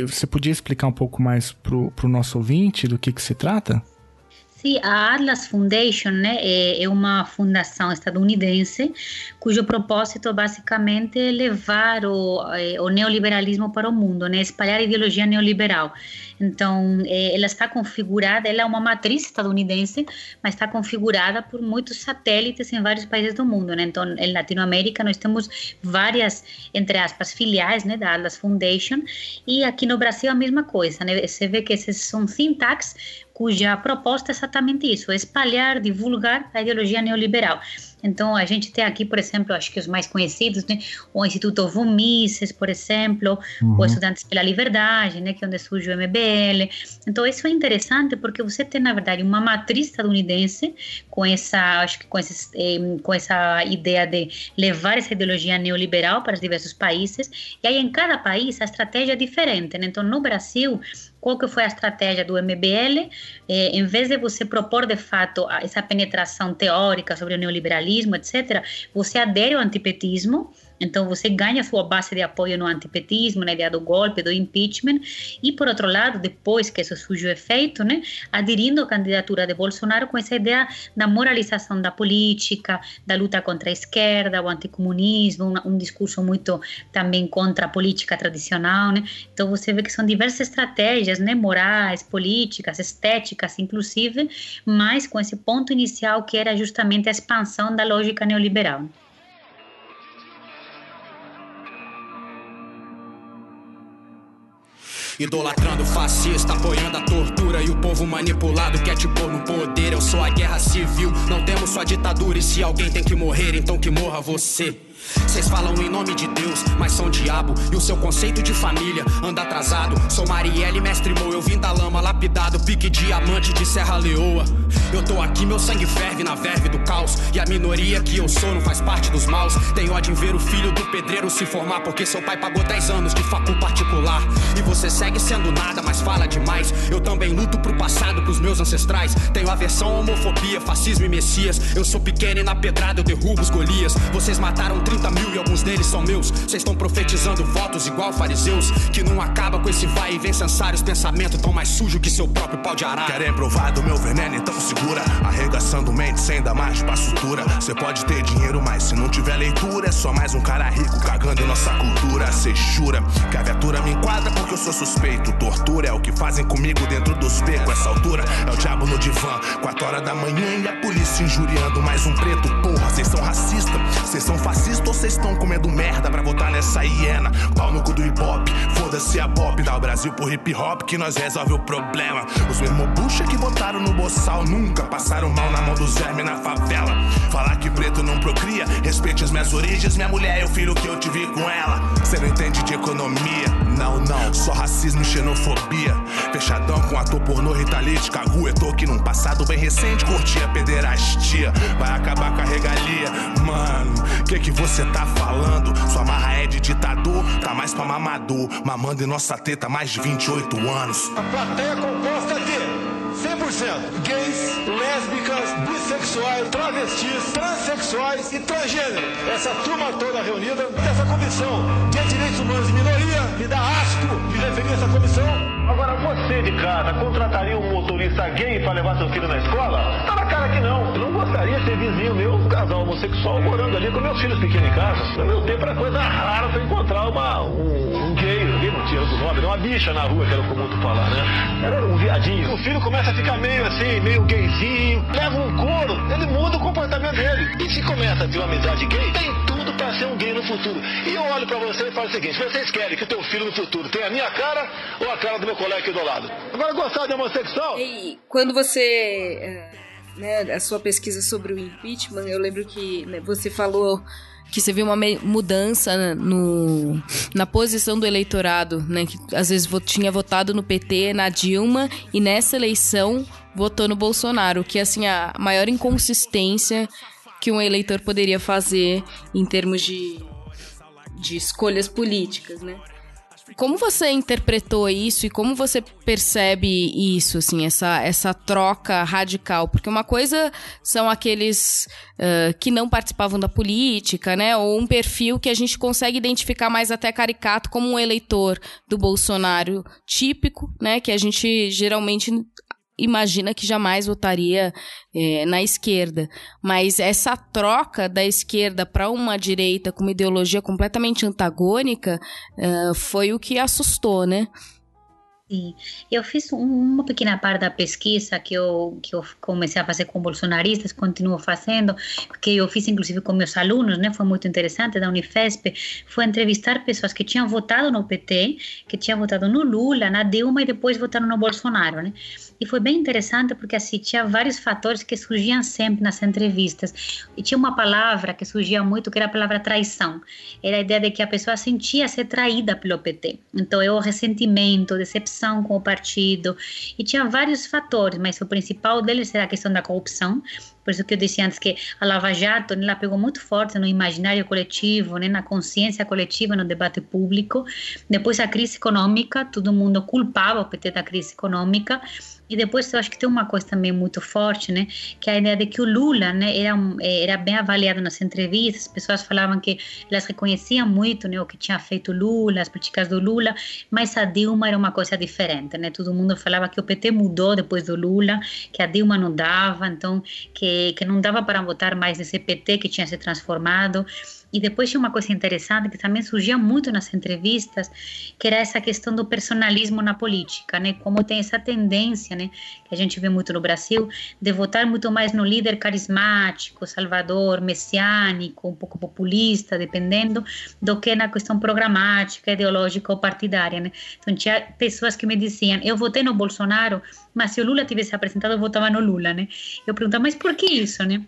você podia explicar um pouco mais para o nosso ouvinte do que, que se trata? A Atlas Foundation né, é, é uma fundação estadunidense cujo propósito é basicamente é levar o, é, o neoliberalismo para o mundo, né, espalhar a ideologia neoliberal. Então, é, ela está configurada, ela é uma matriz estadunidense, mas está configurada por muitos satélites em vários países do mundo, né? Então, em Latinoamérica nós temos várias, entre aspas, filiais, né, da Atlas Foundation, e aqui no Brasil a mesma coisa, né? Você vê que esses são think cuja proposta é exatamente isso, é espalhar, divulgar a ideologia neoliberal. Então, a gente tem aqui, por exemplo, acho que os mais conhecidos, né? o Instituto Von Mises, por exemplo, uhum. o Estudantes pela Liberdade, né? que é onde surge o MBL. Então, isso é interessante porque você tem, na verdade, uma matriz estadunidense com essa, acho que com, esses, eh, com essa ideia de levar essa ideologia neoliberal para os diversos países. E aí, em cada país, a estratégia é diferente. Né? Então, no Brasil, qual que foi a estratégia do MBL? Eh, em vez de você propor, de fato, essa penetração teórica sobre o neoliberalismo, etc., você adere ao antipetismo, então, você ganha sua base de apoio no antipetismo, na ideia do golpe, do impeachment, e, por outro lado, depois que isso surge efeito, né, aderindo à candidatura de Bolsonaro com essa ideia da moralização da política, da luta contra a esquerda, o anticomunismo, um, um discurso muito também contra a política tradicional. Né? Então, você vê que são diversas estratégias né, morais, políticas, estéticas, inclusive, mas com esse ponto inicial que era justamente a expansão da lógica neoliberal. Idolatrando fascista, apoiando a tortura e o povo manipulado quer te pôr no poder. Eu sou a guerra civil, não temos só ditadura. E se alguém tem que morrer, então que morra você. Vocês falam em nome de Deus, mas são diabo. E o seu conceito de família anda atrasado. Sou Marielle, mestre Mo, eu vim da lama, lapidado, pique diamante de Serra Leoa. Eu tô aqui, meu sangue ferve na verve do caos. E a minoria que eu sou não faz parte dos maus. Tenho ódio em ver o filho do pedreiro se formar, porque seu pai pagou 10 anos de facu particular. E você segue sendo nada, mas fala demais. Eu também luto pro passado, pros meus ancestrais. Tenho aversão homofobia, fascismo e messias. Eu sou pequeno e na pedrada eu derrubo os Golias. Vocês mataram 30 mil e alguns deles são meus. Vocês estão profetizando votos igual fariseus. Que não acaba com esse vai e vem sensários. Pensamento tão mais sujo que seu próprio pau de arara. Querem provar do meu veneno, então segura. Arregaçando mente sem dar mais pra sutura. Cê pode ter dinheiro, mas se não tiver leitura, é só mais um cara rico cagando em nossa cultura. Cê jura que a viatura me enquadra porque eu sou suspeito. Tortura é o que fazem comigo dentro dos becos. Essa altura é o diabo no divã. 4 horas da manhã e a polícia injuriando mais um preto. Porra, vocês são racistas, vocês são fascistas vocês estão comendo merda pra votar nessa hiena? Pau no cu do hip hop, foda-se a pop. Dá o Brasil pro hip hop que nós resolve o problema. Os mesmos bucha que votaram no boçal nunca passaram mal na mão dos vermes na favela. Falar que preto não procria, respeite as minhas origens. Minha mulher é o filho que eu tive com ela. Cê não entende de economia, não, não. Só racismo e xenofobia. Fechadão com ator pornô, ritalite, caguetou que num passado bem recente curtia pederastia. Vai acabar com a regalia, mano. Que que você tá falando? Sua marra é de ditador, tá mais pra mamador. Mamando em nossa teta mais de 28 anos. A plateia composta de 100% gays, lésbicas, bissexuais, travestis, transexuais e transgênero. Essa turma toda reunida nessa comissão de direitos humanos e minoria me dá asco de referir essa comissão. Agora, você de casa contrataria um motorista gay para levar seu filho na escola? Tá na cara que não. Eu não gostaria de ser vizinho meu, um casal homossexual, morando ali com meus filhos pequenos em casa. No meu tempo era coisa rara você encontrar uma, um, um gay ali, não tinha outro nome, uma bicha na rua, que era comum tu falar, né? Era um viadinho. O filho começa a ficar meio assim, meio gayzinho, leva um couro, ele muda o comportamento dele. E se começa a ter uma amizade gay, tem tudo para ser um gay no futuro. E eu olho para você e falo o seguinte: vocês querem que o teu filho no futuro tenha a minha cara ou a cara do meu colega aqui do lado? Agora, gostar de homossexual? E quando você. é, Né, a sua pesquisa sobre o impeachment, eu lembro que né, você falou que você viu uma mudança no, na posição do eleitorado, né? Que às vezes tinha votado no PT, na Dilma, e nessa eleição votou no Bolsonaro, que é assim a maior inconsistência que um eleitor poderia fazer em termos de, de escolhas políticas, né? Como você interpretou isso e como você percebe isso, assim, essa, essa troca radical? Porque uma coisa são aqueles ah, que não participavam da política, né? Ou um perfil que a gente consegue identificar mais até caricato como um eleitor do Bolsonaro típico, né? Que a gente geralmente imagina que jamais votaria eh, na esquerda. Mas essa troca da esquerda para uma direita com uma ideologia completamente antagônica eh, foi o que assustou, né? Sim, eu fiz um- uma pequena parte da pesquisa que eu, que eu comecei a fazer com bolsonaristas, continuo fazendo, que eu fiz inclusive com meus alunos, né? Foi muito interessante, da Unifesp, foi entrevistar pessoas que tinham votado no PT, que tinham votado no Lula, na Dilma e depois votaram no Bolsonaro, né? E foi bem interessante porque assim, tinha vários fatores que surgiam sempre nas entrevistas. E tinha uma palavra que surgia muito, que era a palavra traição. Era a ideia de que a pessoa sentia ser traída pelo PT. Então, é o ressentimento, decepção com o partido. E tinha vários fatores, mas o principal deles era a questão da corrupção. Por isso que eu disse antes que a Lava Jato né, ela pegou muito forte no imaginário coletivo, né, na consciência coletiva, no debate público. Depois a crise econômica, todo mundo culpava o PT da crise econômica. E depois eu acho que tem uma coisa também muito forte, né, que é a ideia de que o Lula, né, era era bem avaliado nas entrevistas. As pessoas falavam que elas reconheciam muito, né, o que tinha feito Lula, as políticas do Lula, mas a Dilma era uma coisa diferente, né? Todo mundo falava que o PT mudou depois do Lula, que a Dilma não dava, então que que não dava para votar mais nesse PT que tinha se transformado. E depois tinha uma coisa interessante que também surgia muito nas entrevistas, que era essa questão do personalismo na política, né? Como tem essa tendência, né, que a gente vê muito no Brasil, de votar muito mais no líder carismático, salvador, messiânico, um pouco populista, dependendo, do que na questão programática, ideológica ou partidária, né? Então tinha pessoas que me diziam, eu votei no Bolsonaro, mas se o Lula tivesse apresentado, eu votava no Lula, né? Eu perguntava, mas por que isso, né?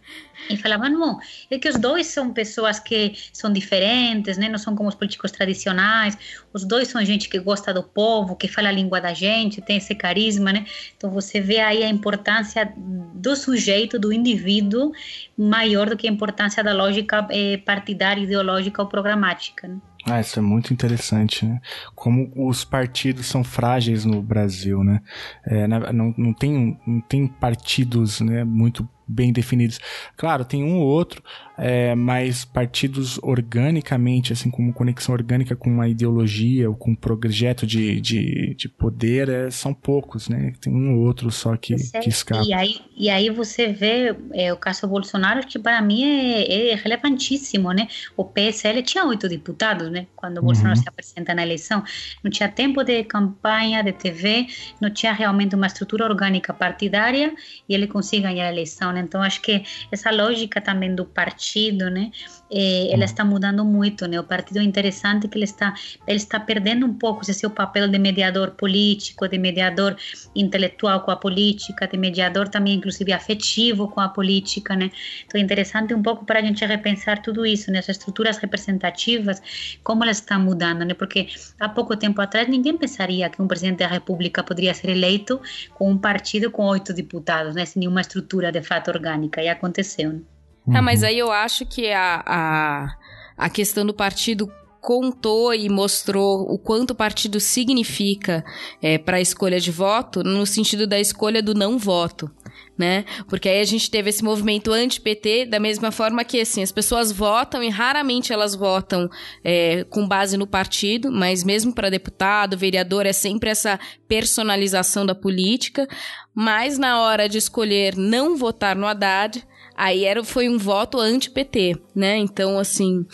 E falavam, não, é que os dois são pessoas que são diferentes, né? Não são como os políticos tradicionais. Os dois são gente que gosta do povo, que fala a língua da gente, tem esse carisma, né? Então você vê aí a importância do sujeito, do indivíduo, maior do que a importância da lógica eh, partidária, ideológica ou programática, né? Ah, isso é muito interessante, né? Como os partidos são frágeis no Brasil, né? É, não, não, tem, não tem partidos né, muito bem definidos. Claro, tem um ou outro, é, mas partidos organicamente, assim, como conexão orgânica com uma ideologia ou com um projeto de, de, de poder, é, são poucos, né? Tem um ou outro só que, que escapa. E aí, e aí você vê é, o caso Bolsonaro, que para mim é, é, relevantíssimo, né? O PSL tinha oito deputados, né? Quando o uhum. Bolsonaro se apresenta na eleição. Não tinha tempo de campanha, de TV, não tinha realmente uma estrutura orgânica partidária e ele consegue ganhar a eleição, né? Então, acho que essa lógica também do partido, né? Eh, ela está mudando muito, né? O partido é interessante que ele está, ele está perdendo um pouco esse seu papel de mediador político, de mediador intelectual com a política, de mediador também, inclusive, afetivo com a política, né? Então, é interessante um pouco para a gente repensar tudo isso, né? As estruturas representativas, como elas estão mudando, né? Porque há pouco tempo atrás ninguém pensaria que um presidente da República poderia ser eleito com um partido com oito deputados, né? Sem nenhuma estrutura de fato orgânica, e aconteceu, né? Uhum. Ah, mas aí eu acho que a, a, a questão do partido contou e mostrou o quanto o partido significa é, para a escolha de voto, no sentido da escolha do não voto. Né? Porque aí a gente teve esse movimento anti-PT, da mesma forma que assim, as pessoas votam e raramente elas votam é, com base no partido, mas mesmo para deputado, vereador, é sempre essa personalização da política. Mas na hora de escolher não votar no Haddad, Aí era, foi um voto anti-PT, né? Então, assim,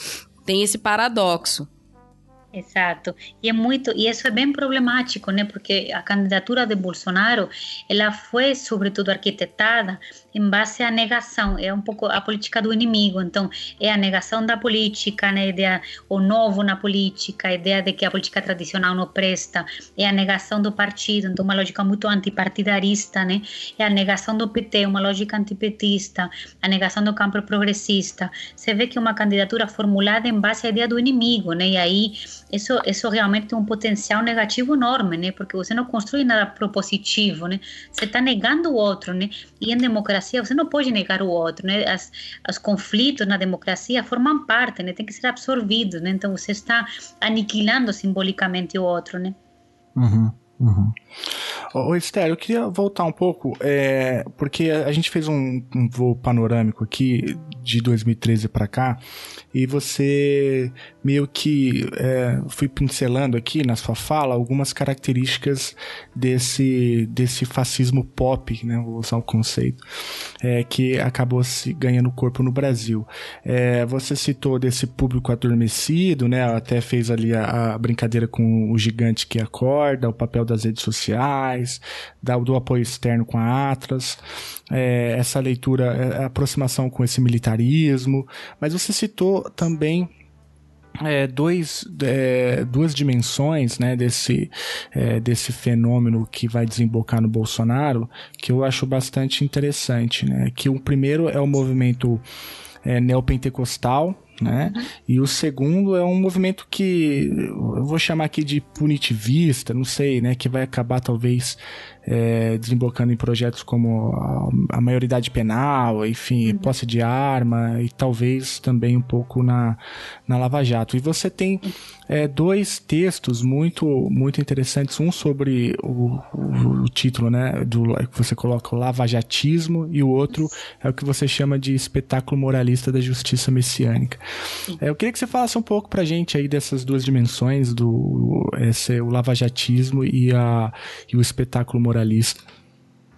tem esse paradoxo. Exato. E é muito, e isso é bem problemático, né? Porque a candidatura de Bolsonaro, ela foi sobretudo arquitetada em base à negação, é um pouco a política do inimigo. Então, é a negação da política, né? ideia, o novo na política, a ideia de que a política tradicional não presta, é a negação do partido, então uma lógica muito antipartidarista, né? É a negação do PT, uma lógica antipetista, a negação do campo progressista. Você vê que é uma candidatura formulada em base à ideia do inimigo, né? E aí isso, isso realmente tem um potencial negativo enorme, né? Porque você não construi nada propositivo, né? Você está negando o outro, né? E em democracia você não pode negar o outro, né? As, os conflitos na democracia formam parte, né? Tem que ser absorvidos, né? Então você está aniquilando simbolicamente o outro, né? Uhum. Uhum. Ô, eu queria voltar um pouco, é, porque a gente fez um, um voo panorâmico aqui de 2013 para cá, e você meio que é, fui pincelando aqui na sua fala algumas características desse, desse fascismo pop, né, vou usar o conceito, é, que acabou se ganhando corpo no Brasil. É, você citou desse público adormecido, né, até fez ali a, a brincadeira com o gigante que acorda, o papel das redes sociais, da, do apoio externo com a Atlas, é, essa leitura, é, a aproximação com esse militarismo, mas você citou também é, dois, é, duas dimensões né, desse, é, desse fenômeno que vai desembocar no Bolsonaro que eu acho bastante interessante. Né? Que o primeiro é o movimento é, neopentecostal, né? Uhum. E o segundo é um movimento que eu vou chamar aqui de punitivista, não sei, né? Que vai acabar talvez é, desembocando em projetos como a, a maioridade penal, enfim, uhum. posse de arma e talvez também um pouco na, na Lava Jato. E você tem é, dois textos muito muito interessantes, um sobre o, o, o título, né, do que você coloca o lavajatismo e o outro é o que você chama de espetáculo moralista da justiça messiânica. É, eu queria que você falasse um pouco pra gente aí dessas duas dimensões do esse, o lavajatismo e, a, e o espetáculo moralista.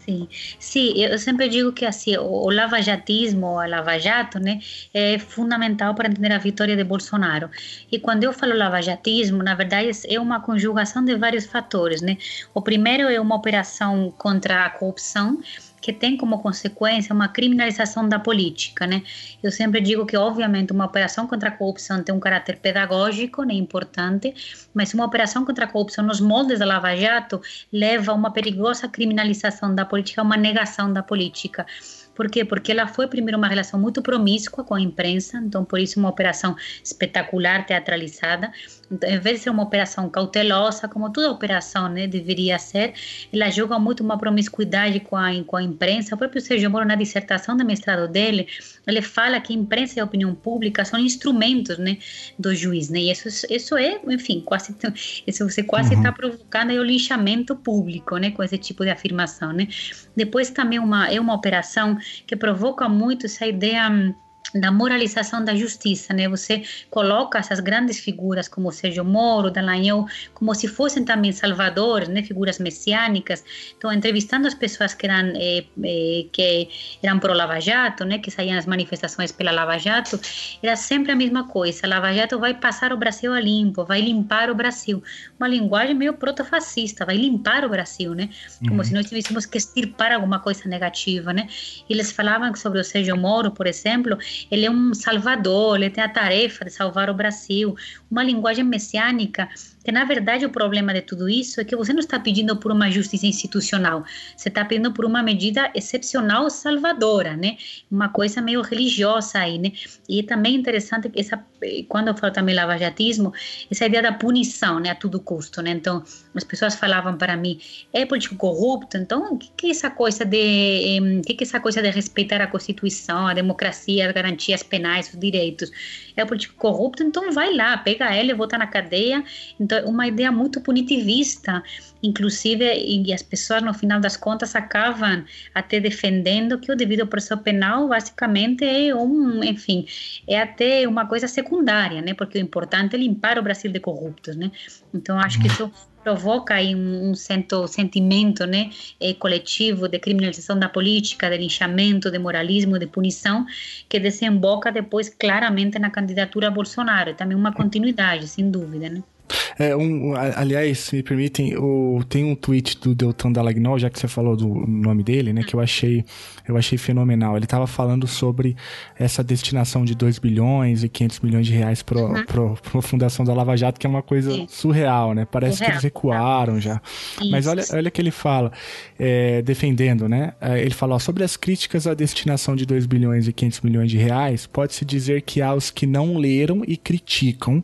Sim, sim, eu sempre digo que assim, o, lavajatismo, a Lava Jato, né, é fundamental para entender a vitória de Bolsonaro. E quando eu falo lavajatismo, na verdade é uma conjugação de vários fatores, né? O primeiro é uma operação contra a corrupção, que tem como consequência uma criminalização da política, né? Eu sempre digo que, obviamente, uma operação contra a corrupção tem um caráter pedagógico, né, importante, mas uma operação contra a corrupção nos moldes da Lava Jato leva a uma perigosa criminalização da política, uma negação da política. Por quê? Porque ela foi primeiro uma relação muito promíscua com a imprensa, então por isso uma operação espetacular, teatralizada. Em vez de ser uma operação cautelosa, como toda operação né, deveria ser, ela joga muito uma promiscuidade com a, com a imprensa. O próprio Sérgio Moro, na dissertação de mestrado dele, ele fala que imprensa e a opinião pública são instrumentos né, do juiz. Né? E isso, isso é, enfim, quase isso você quase está uhum. provocando o linchamento público né, com esse tipo de afirmação. Né? Depois também uma, é uma operação que provoca muito essa ideia hum, da moralização da justiça, né? Você coloca essas grandes figuras como Sérgio Moro, Dallagnol, como se fossem também salvadores, né? Figuras messiânicas. Então, entrevistando as pessoas que eram eh, eh, que eram pro Lava Jato, né? Que saíam as manifestações pela Lava Jato, era sempre a mesma coisa. A Lava Jato vai passar o Brasil a limpo, vai limpar o Brasil. Uma linguagem meio protofascista, vai limpar o Brasil, né? Como uhum. se nós tivéssemos que extirpar alguma coisa negativa, né? Eles falavam sobre o Sérgio Moro, por exemplo, ele é um salvador, ele tem a tarefa de salvar o Brasil, uma linguagem messiânica que na verdade o problema de tudo isso é que você não está pedindo por uma justiça institucional, você está pedindo por uma medida excepcional salvadora, né? Uma coisa meio religiosa aí, né? E é também interessante essa, quando eu falo também lavajatismo, essa ideia da punição, né, a todo custo, né? Então, as pessoas falavam para mim, é político corrupto, então o que, que é essa coisa de, que, que é essa coisa de respeitar a Constituição, a democracia, as garantias penais, os direitos? É político corrupto, então vai lá, pega ele, volta na cadeia, então então, uma ideia muito punitivista, inclusive, e as pessoas, no final das contas, acabam até defendendo que o devido processo penal, basicamente, é um, enfim, é até uma coisa secundária, né? Porque o importante é limpar o Brasil de corruptos, né? Então, acho que isso provoca aí um, um sentimento né, é, coletivo de criminalização da política, de linchamento, de moralismo, de punição, que desemboca depois claramente na candidatura a Bolsonaro. É também uma continuidade, sem dúvida. Né? É, um, aliás, se me permitem, o, tem um tweet do Deltan Dallagnol, já que você falou do nome dele, né, que eu achei, eu achei fenomenal. Ele estava falando sobre essa destinação de 2 bilhões e 500 milhões de reais para uhum. a fundação da Lava Jato, que é uma coisa Sim. surreal, né? Parece surreal. que eles recuaram já. Isso. Mas olha, olha que ele fala, é, defendendo, né? É, ele fala, ó, sobre as críticas à destinação de 2 bilhões e 500 milhões de reais, pode-se dizer que há os que não leram e criticam,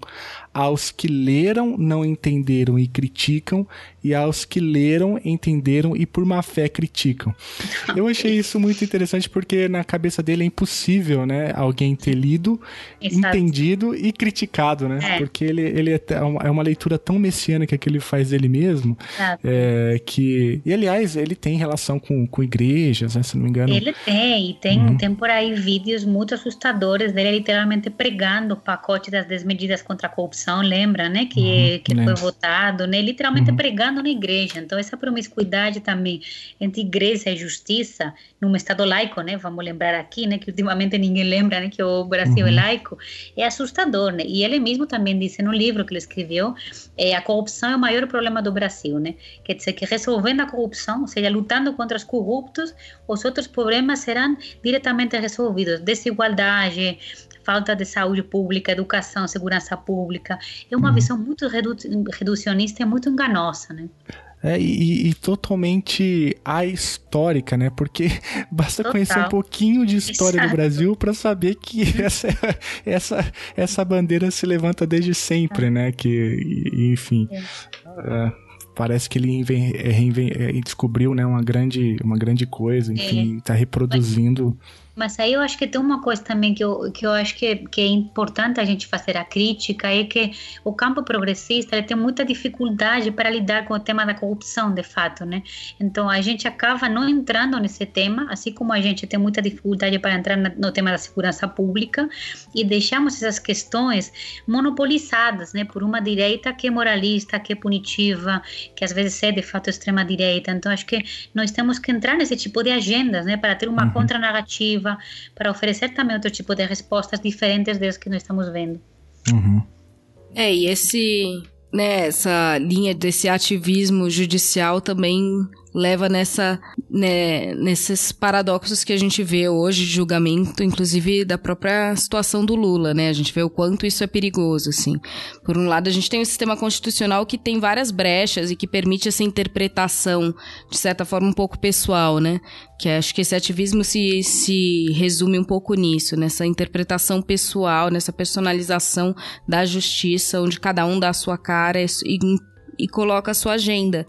aos que leram, não entenderam e criticam, e aos que leram, entenderam e por má fé criticam. Eu achei isso muito interessante porque na cabeça dele é impossível, né, alguém ter lido, Exato. entendido e criticado, né? É. Porque ele, ele é, é uma leitura tão messiânica que ele faz dele mesmo, é, que... E, aliás, ele tem relação com, com igrejas, né, se não me engano. Ele tem, e tem, uhum. tem por aí vídeos muito assustadores dele literalmente pregando o pacote das desmedidas contra a corrupção, lembra, né, que, uhum, que foi votado, né, literalmente uhum. pregando pregando na igreja. Então, essa promiscuidade também entre igreja e justiça, num Estado laico, né? Vamos lembrar aqui, né? Que ultimamente ninguém lembra, né? Que o Brasil uhum. é laico. É assustador, né? E ele mesmo também disse no livro que ele escreveu, é, a corrupção é o maior problema do Brasil, né? Quer dizer, que resolvendo a corrupção, ou seja, lutando contra os corruptos, os outros problemas serão diretamente resolvidos. Desigualdade, falta de saúde pública, educação, segurança pública. É uma uhum. visão muito redu reducionista e muito enganosa, né? É, e, e, totalmente ahistórica, né? Porque basta Total. conhecer um pouquinho de história Exato. do Brasil para saber que uhum. essa, essa, essa bandeira se levanta desde sempre, é. né? Que, enfim. É. É, parece que ele é, descobriu né, uma, grande, uma grande coisa, enfim, está reproduzindo Mas aí eu acho que tem uma coisa também que eu, que eu acho que, que é importante a gente fazer a crítica, é que o campo progressista tem muita dificuldade para lidar com o tema da corrupção, de fato, né? Então a gente acaba não entrando nesse tema, assim como a gente tem muita dificuldade para entrar no tema da segurança pública e deixamos essas questões monopolizadas, né, por uma direita que é moralista, que é punitiva, que às vezes é de fato extrema direita. Então acho que nós temos que entrar nesse tipo de agendas, né, para ter uma uhum. contranarrativa para oferecer também outro tipo de respostas diferentes das que nós estamos vendo. Uhum. É, e esse, né, essa linha desse ativismo judicial também leva nessa, né, nesses paradoxos que a gente vê hoje de julgamento, inclusive da própria situação do Lula, né? A gente vê o quanto isso é perigoso, assim. Por um lado, a gente tem um sistema constitucional que tem várias brechas e que permite essa interpretação, de certa forma, um pouco pessoal, né? Que acho que esse ativismo se, se resume um pouco nisso, nessa interpretação pessoal, nessa personalização da justiça, onde cada um dá a sua cara e e coloca a sua agenda.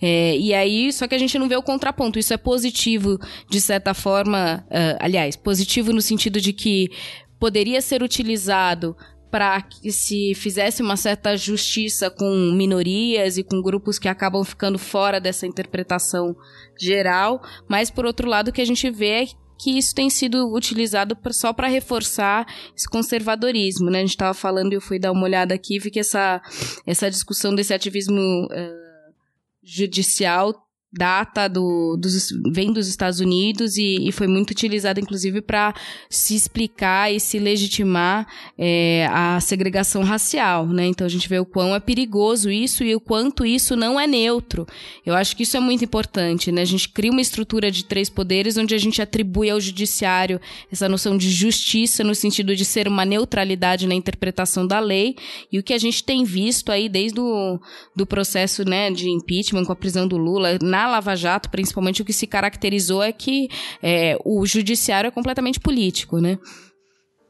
É, e aí, só que a gente não vê o contraponto. Isso é positivo, de certa forma. Uh, aliás, positivo no sentido de que poderia ser utilizado para que se fizesse uma certa justiça com minorias e com grupos que acabam ficando fora dessa interpretação geral, mas por outro lado o que a gente vê é que isso tem sido utilizado só para reforçar esse conservadorismo, né? A gente estava falando e eu fui dar uma olhada aqui vi que essa, essa discussão desse ativismo uh, judicial data do, dos, vem dos Estados Unidos e, e foi muito utilizada, inclusive, para se explicar e se legitimar é, a segregação racial, né? Então a gente vê o quão é perigoso isso e o quanto isso não é neutro. Eu acho que isso é muito importante, né? A gente cria uma estrutura de três poderes onde a gente atribui ao judiciário essa noção de justiça no sentido de ser uma neutralidade na interpretação da lei e o que a gente tem visto aí desde o do processo, né, de impeachment com a prisão do Lula na Lava Jato, principalmente, o que se caracterizou é que é, o judiciário é completamente político, né?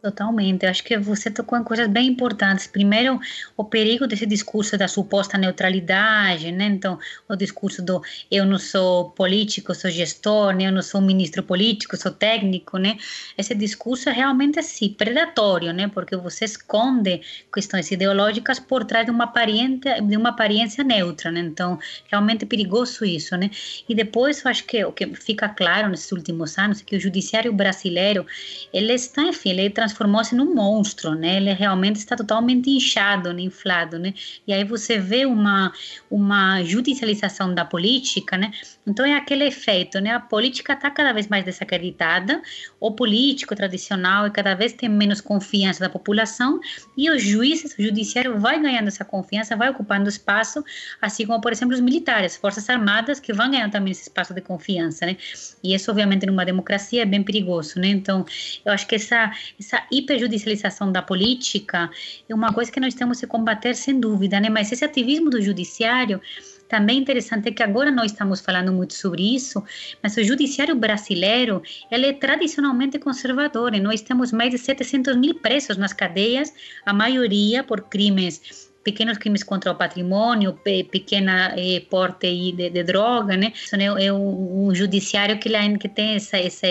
Totalmente. Acho que você tocou em coisas bem importantes. Primeiro, o perigo desse discurso da suposta neutralidade, né? Então, o discurso do eu não sou político, sou gestor, né? eu não sou ministro político, sou técnico, né? Esse discurso é realmente assim, predatório, né? Porque você esconde questões ideológicas por trás de uma aparência, de uma aparência neutra, né? Então, realmente é perigoso isso, né? E depois, eu acho que o que fica claro nesses últimos anos é que o judiciário brasileiro, ele está, enfim, ele é transformou-se num monstro, né? Ele realmente está totalmente inchado, né? inflado, né? E aí você vê uma uma judicialização da política, né? Então é aquele efeito, né? A política está cada vez mais desacreditada, o político tradicional cada vez tem menos confiança da população e os juízes, o judiciário vai ganhando essa confiança, vai ocupando espaço, assim como por exemplo os militares, forças armadas que vão ganhando também esse espaço de confiança, né? E isso obviamente numa democracia é bem perigoso, né? Então eu acho que essa essa hiperjudicialização da política é uma coisa que nós temos que combater sem dúvida, né? Mas esse ativismo do judiciário também interessante é que agora nós estamos falando muito sobre isso, mas o judiciário brasileiro ele é tradicionalmente conservador e nós temos mais de 700 mil presos nas cadeias, a maioria por crimes pequenos crimes contra o patrimônio, pe, pequena eh, porte de, de, droga, né? Isso é, é um, judiciário que, que tem essa, esse,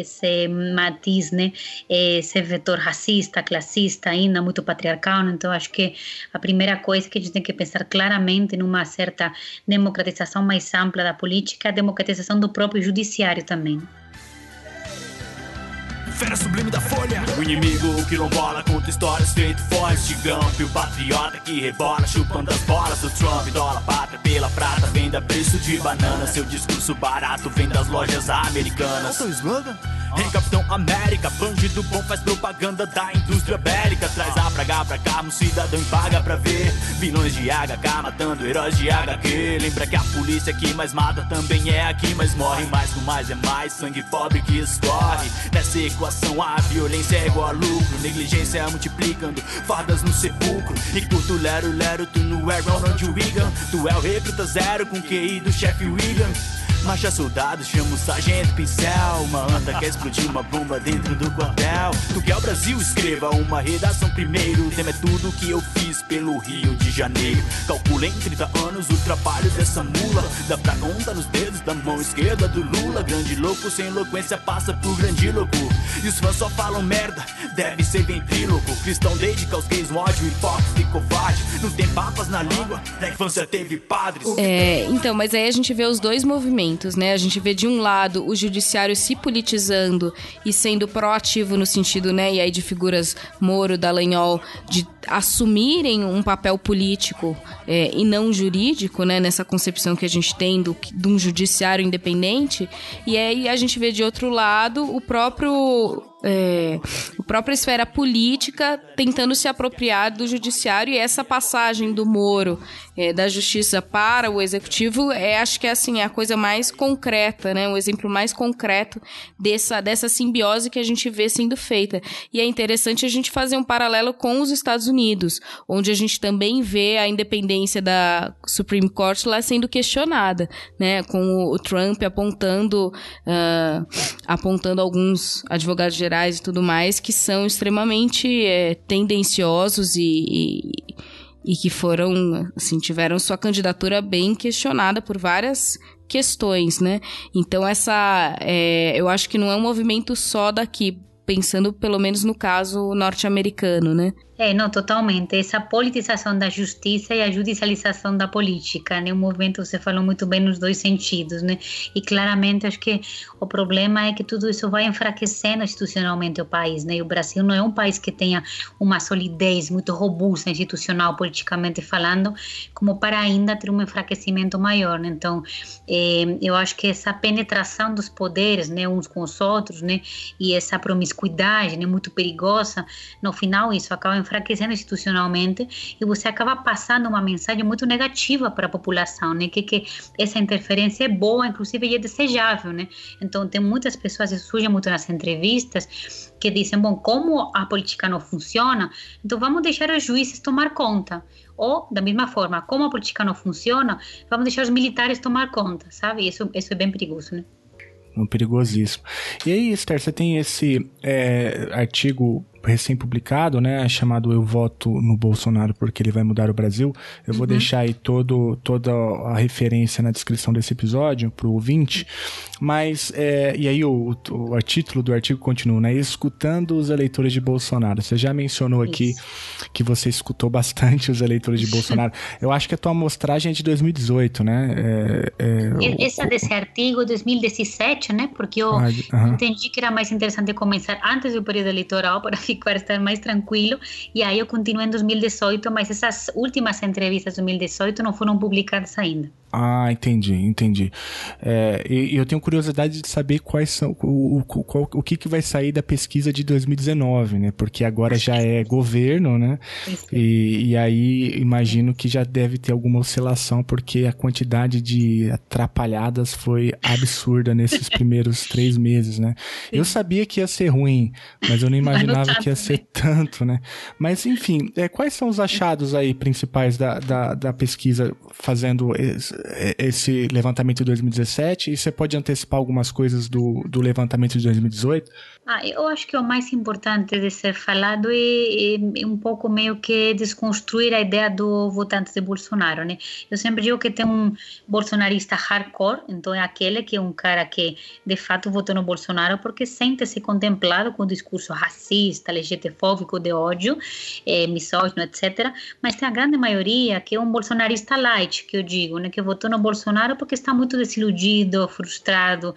esse matiz, né? Esse vetor racista, classista, ainda muito patriarcal. Então, acho que a primeira coisa que a gente tem que pensar claramente numa certa democratização mais ampla da política, é a democratização do próprio judiciário também fera sublime da folha. O inimigo, o quilombola, conta histórias feito forte. Gigante, o patriota que rebola, chupando as bolas do Trump. Dólar, pátria pela prata, venda preço de banana. Seu discurso barato vem das lojas americanas. Qual o slogan? Em Capitão América, bandido bom faz propaganda da indústria bélica. Traz a praga pra cá, um cidadão paga pra ver. Vilões de HK matando heróis de HQ. Lembra que a polícia que mais mata também é aqui, mas morre mais com mais é mais. Sangue pobre que escorre. Nessa equação a violência é igual a lucro. Negligência multiplicando fardas no sepulcro. Enquanto lero, lero, tu não é Ronald Reagan. Tu é o recruta zero com QI do chefe William. Marcha soldados, chama o sargento pincel. Uma anta quer explodir uma bomba dentro do quartel. Tu quer o Brasil? Escreva uma redação primeiro. O tema é tudo que eu fiz pelo Rio de Janeiro. Calcula em 30 anos o trabalho dessa mula. Dá pra conta nos dedos da mão esquerda do Lula. Grande louco, sem eloquência, passa por grande louco. E os fãs só falam merda, deve ser ventríloco. Cristão dedica aos gays um ódio hipócrita e covarde. Não tem papas na língua, na infância teve padres. É, então, mas aí a gente vê os dois movimentos, né? A gente vê de um lado o judiciário se politizando e sendo proativo no sentido, né, e aí de figuras Moro, Dallagnol, de assumirem um papel político é, e não jurídico, né, nessa concepção que a gente tem do, de um judiciário independente. E aí a gente vê de outro lado o próprio é, a própria esfera política tentando se apropriar do judiciário e essa passagem do Moro é, da justiça para o executivo é acho que é assim é a coisa mais concreta né? O exemplo mais concreto dessa dessa simbiose que a gente vê sendo feita. E é interessante a gente fazer um paralelo com os Estados Unidos onde a gente também vê a independência da Supreme Court lá sendo questionada né? Com o Trump apontando uh, apontando alguns advogados gerais e tudo mais que são extremamente é, tendenciosos e, e, e que foram, assim, tiveram sua candidatura bem questionada por várias questões, né? Então essa, é, eu acho que não é um movimento só daqui, pensando pelo menos no caso norte-americano, né? É, não, totalmente. Essa politização da justiça e a judicialização da política, né? O movimento, você falou muito bem nos dois sentidos, né? E claramente acho que o problema é que tudo isso vai enfraquecendo institucionalmente o país, né? E o Brasil não é um país que tenha uma solidez muito robusta institucional, politicamente falando, como para ainda ter um enfraquecimento maior, né? Então, é, eu acho que essa penetração dos poderes, né, uns com os outros, né? E essa promiscuidade, né, muito perigosa, no final isso acaba enfraquecendo institucionalmente e você acaba passando uma mensagem muito negativa para a população, né? Que, que essa interferência é boa, inclusive e é desejável, né? Então tem muitas pessoas, isso surge muito nas entrevistas, que dizem, bom, como a política não funciona, então vamos deixar os juízes tomar conta. Ou, da mesma forma, como a política não funciona, vamos deixar os militares tomar conta, sabe? Isso, isso é bem perigoso, né? perigosíssimo. E aí, Esther, você tem esse é, artigo recém-publicado, né, chamado Eu Voto no Bolsonaro porque ele vai mudar o Brasil. Eu vou uhum. deixar aí todo, toda a referência na descrição desse episódio para o ouvinte. Mas, é, e aí o, o, o, título do artigo continua, né? Escutando os eleitores de Bolsonaro. Você já mencionou Isso. aqui que você escutou bastante os eleitores de Bolsonaro. Eu acho que a tua amostragem é de 2018, né? É, é, Essa desse artigo 2017, né? Porque eu ah, entendi que era mais interessante começar antes do período eleitoral para ficar estar mais tranquilo. E aí eu continuo em 2018, mas essas últimas entrevistas de 2018 não foram publicadas ainda. Ah, entendi, entendi. É, e, eu tenho curiosidade de saber quais são o, o, qual, o que, que vai sair da pesquisa de 2019, né? Porque agora já é governo, né? E, e aí imagino que já deve ter alguma oscilação, porque a quantidade de atrapalhadas foi absurda nesses primeiros três meses, né? Eu sabia que ia ser ruim, mas eu não imaginava que ia ser tanto, né? Mas enfim, é, quais são os achados aí principais da, da, da pesquisa fazendo é, esse levantamento de 2017 e você pode antecipar algumas coisas do, do levantamento de 2018? Ah, eu acho que o mais importante de ser falado é, é, um pouco meio que desconstruir a ideia do votante de Bolsonaro, né? Eu sempre digo que tem um bolsonarista hardcore, então é aquele que é um cara que de fato votou no Bolsonaro porque sente-se contemplado com o discurso racista, LGBTfóbico, de ódio, é, misógino, etc. Mas tem a grande maioria que é um bolsonarista light, que eu digo, né? Que votou no Bolsonaro porque está muito desiludido, frustrado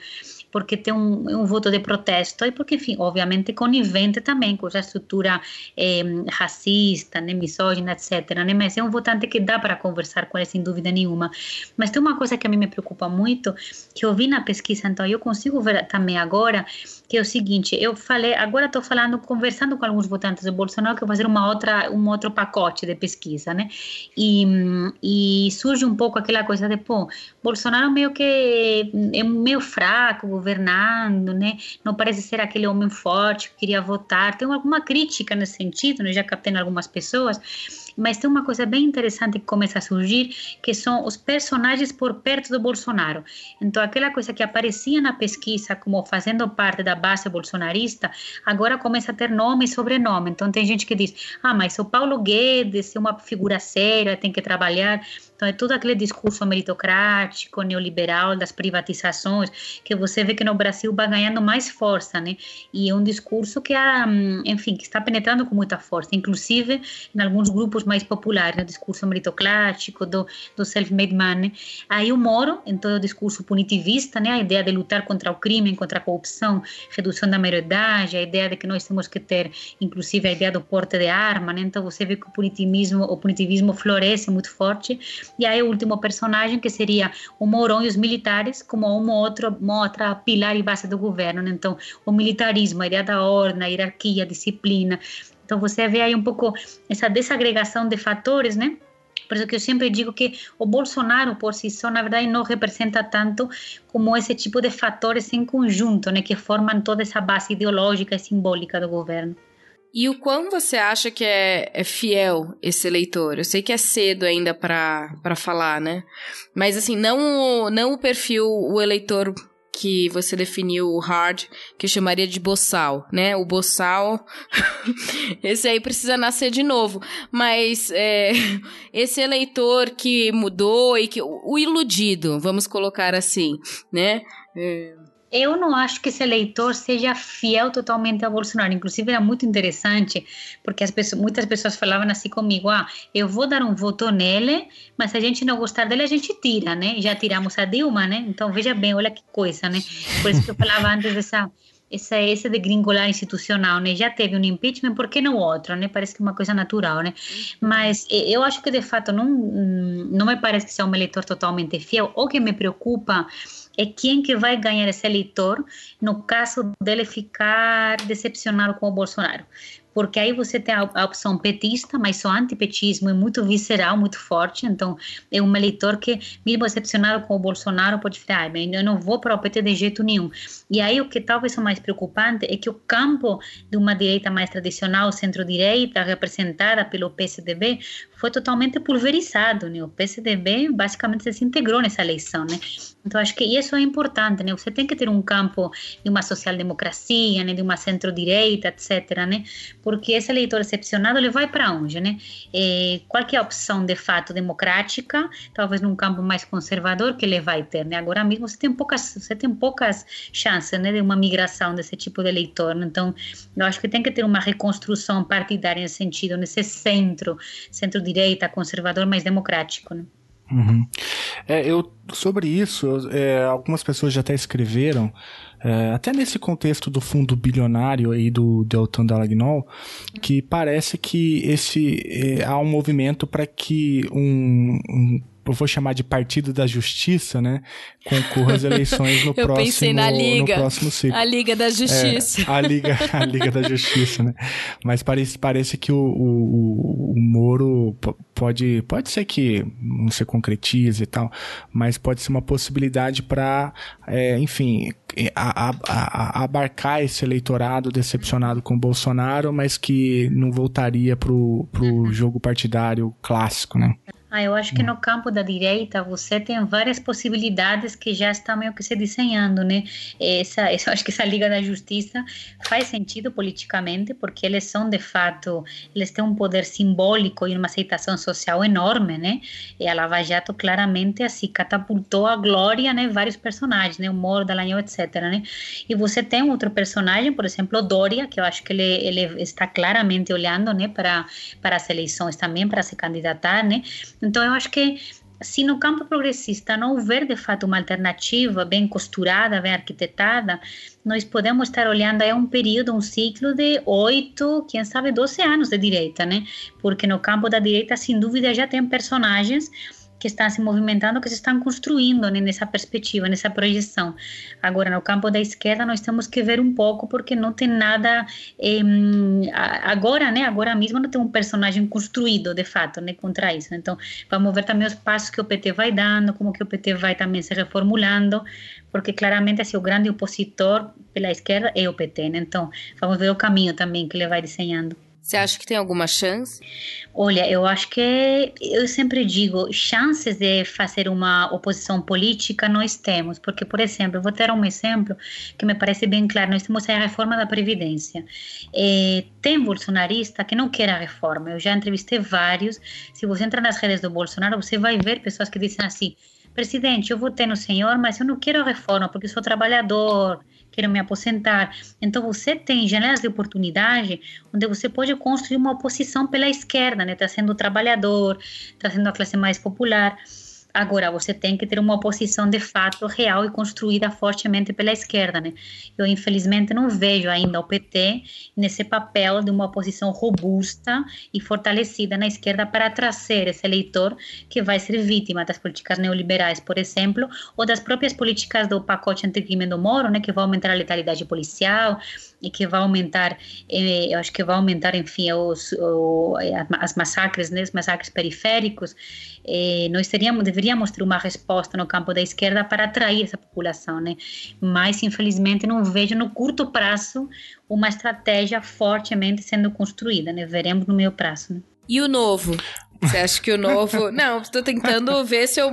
porque tem um, um, voto de protesto e porque, enfim, obviamente conivente também com essa estrutura eh, racista, né, misógina, etc. Né? Mas é um votante que dá para conversar com ele sem dúvida nenhuma. Mas tem uma coisa que a mim me preocupa muito, que eu vi na pesquisa, então eu consigo ver também agora, que é o seguinte, eu falei, agora estou falando, conversando com alguns votantes do Bolsonaro, que eu vou fazer uma outra, um outro pacote de pesquisa, né? E, e surge um pouco aquela coisa de, pô, Bolsonaro meio que é meio fraco governando, né? Não parece ser aquele homem forte que queria votar. Tem alguma crítica nesse sentido, né? Já captei algumas pessoas. Mas tem uma coisa bem interessante que começa a surgir, que são os personagens por perto do Bolsonaro. Então, aquela coisa que aparecia na pesquisa como fazendo parte da base bolsonarista, agora começa a ter nome e sobrenome. Então, tem gente que diz: ah, mas o Paulo Guedes é uma figura séria, tem que trabalhar. Então, é todo aquele discurso meritocrático, neoliberal, das privatizações, que você vê que no Brasil vai ganhando mais força, né? E é um discurso que, hum, enfim, que está penetrando com muita força, inclusive em alguns grupos mais populares, no discurso meritocrático, do, do self-made man. Né? Aí o Moro, em todo o discurso punitivista, né? A ideia de lutar contra o crime, contra a corrupção, redução da maioridade, a ideia de que nós temos que ter, inclusive, a ideia do porte de arma, né? Então você vê que o punitivismo, o punitivismo floresce muito forte e aí o último personagem, que seria o Mourão e os militares, como uma outra, uma outra pilar e base do governo. Né? Então, o militarismo, a ideia da ordem, a hierarquia, a disciplina. Então, você vê aí um pouco essa desagregação de fatores, né? Por isso que eu sempre digo que o Bolsonaro por si só, na verdade, não representa tanto como esse tipo de fatores em conjunto, né, que formam toda essa base ideológica e simbólica do governo. E o quão você acha que é, é fiel esse eleitor? Eu sei que é cedo ainda para falar, né? Mas assim, não, não o perfil, o eleitor que você definiu o hard, que eu chamaria de boçal, né? O boçal, esse aí precisa nascer de novo. Mas é, esse eleitor que mudou e que o iludido, vamos colocar assim, né? É, eu não acho que esse eleitor seja fiel totalmente a Bolsonaro. Inclusive, era muito interessante, porque as pessoas, muitas pessoas falavam assim comigo: ah, eu vou dar um voto nele, mas se a gente não gostar dele, a gente tira, né? Já tiramos a Dilma, né? Então, veja bem, olha que coisa, né? Por isso que eu falava antes dessa essa essa de gringolar institucional, né? Já teve um impeachment, por que não outro, né? Parece que é uma coisa natural, né? Mas eu acho que de fato não não me parece que seja um eleitor totalmente fiel. O que me preocupa é quem que vai ganhar esse eleitor no caso dele ficar decepcionado com o Bolsonaro porque aí você tem a, opção petista, mas o antipetismo é muito visceral, muito forte. Então, é um eleitor que, mesmo decepcionado com o Bolsonaro, pode falar: ah, eu não vou para o PT de jeito nenhum. E aí, o que talvez é mais preocupante é que o campo de uma direita mais tradicional, centro-direita, representada pelo PSDB, foi totalmente pulverizado, né? O PSDB basicamente se integrou nessa eleição, né? Então acho que isso é importante, né? Você tem que ter um campo de uma social-democracia, né? De uma centro-direita, etc, né? Porque esse eleitor excepcionado ele vai para onde, né? É, qual que é a opção de fato democrática, talvez num campo mais conservador que ele vai ter, né? Agora mesmo você tem poucas, você tem poucas chances, né? De uma migração desse tipo de eleitor. Né? Então eu acho que tem que ter uma reconstrução partidária nesse sentido, nesse centro, centro direita, conservador, mais democrático. Né? Uhum. É, eu, sobre isso, é, algumas pessoas já até escreveram, é, até nesse contexto do fundo bilionário aí do Deltan Dallagnol, que parece que esse é, há um movimento para que um, um eu vou chamar de Partido da Justiça, né? Concorra às eleições no, próximo, pensei na Liga, no próximo ciclo. A Liga da Justiça. É, a, Liga, a Liga da Justiça, né? Mas parece, parece que o, o, o Moro pode, pode ser que não se concretize e tal, mas pode ser uma possibilidade para, é, enfim, a, a, a, abarcar esse eleitorado decepcionado com o Bolsonaro, mas que não voltaria pro, pro jogo partidário clássico, né? Ah, eu acho que no campo da direita você tem várias possibilidades que já estão meio que se desenhando, né? Essa, eu acho que essa Liga da Justiça faz sentido politicamente, porque eles são, de fato, eles têm um poder simbólico e uma aceitação social enorme, né? E a Lava Jato claramente assim catapultou a glória, né? Vários personagens, né? O Moro, Dallagnol, etc, né? E você tem outro personagem, por exemplo, o Doria, que eu acho que ele, ele está claramente olhando, né? Para, para as eleições também, para se candidatar, né? Então, eu acho que se no campo progressista não houver de fato uma alternativa bem costurada, bem arquitetada, nós podemos estar olhando aí um período, um ciclo de oito, quem sabe, 12 anos de direita, né? Porque no campo da direita, sem dúvida, já tem personagens que estão se movimentando, que se estão construindo né, nessa perspectiva, nessa projeção. Agora, no campo da esquerda, nós temos que ver um pouco, porque não tem nada. Eh, agora, né, agora mesmo, não tem um personagem construído, de fato, né, contra isso. Então, vamos ver também os passos que o PT vai dando, como que o PT vai também se reformulando, porque claramente assim, o grande opositor pela esquerda é o PT. Né? Então, vamos ver o caminho também que ele vai desenhando. Você acha que tem alguma chance? Olha, eu acho que eu sempre digo, chances de fazer uma oposição política nós temos, porque, por exemplo, vou ter um exemplo que me parece bem claro, nós temos a reforma da Previdência. É, tem bolsonarista que não quer a reforma, eu já entrevistei vários, se você entrar nas redes do Bolsonaro, você vai ver pessoas que dizem assim, presidente, eu votei no senhor, mas eu não quero a reforma, porque sou trabalhador, quero me aposentar. Então você tem janelas de oportunidade onde você pode construir uma oposição pela esquerda, né? Trazendo o trabalhador, trazendo a classe mais popular. Agora, você tem que ter uma oposição de fato real e construída fortemente pela esquerda, né? Eu, infelizmente, não vejo ainda o PT nesse papel de uma oposição robusta e fortalecida na esquerda para trazer esse eleitor que vai ser vítima das políticas neoliberais, por exemplo, ou das próprias políticas do pacote anticrime do Moro, né? Que vai aumentar a letalidade policial, e que vai aumentar, eh, eu acho que vai aumentar, enfim, os, o, as massacres, né, os massacres periféricos, eh, nós teríamos, deveríamos ter uma resposta no campo da esquerda para atrair essa população, né? Mas, infelizmente, não vejo no curto prazo uma estratégia fortemente sendo construída, né? Veremos no meio prazo. Né? E o novo? Você acha que o novo. Não, estou tentando ver se eu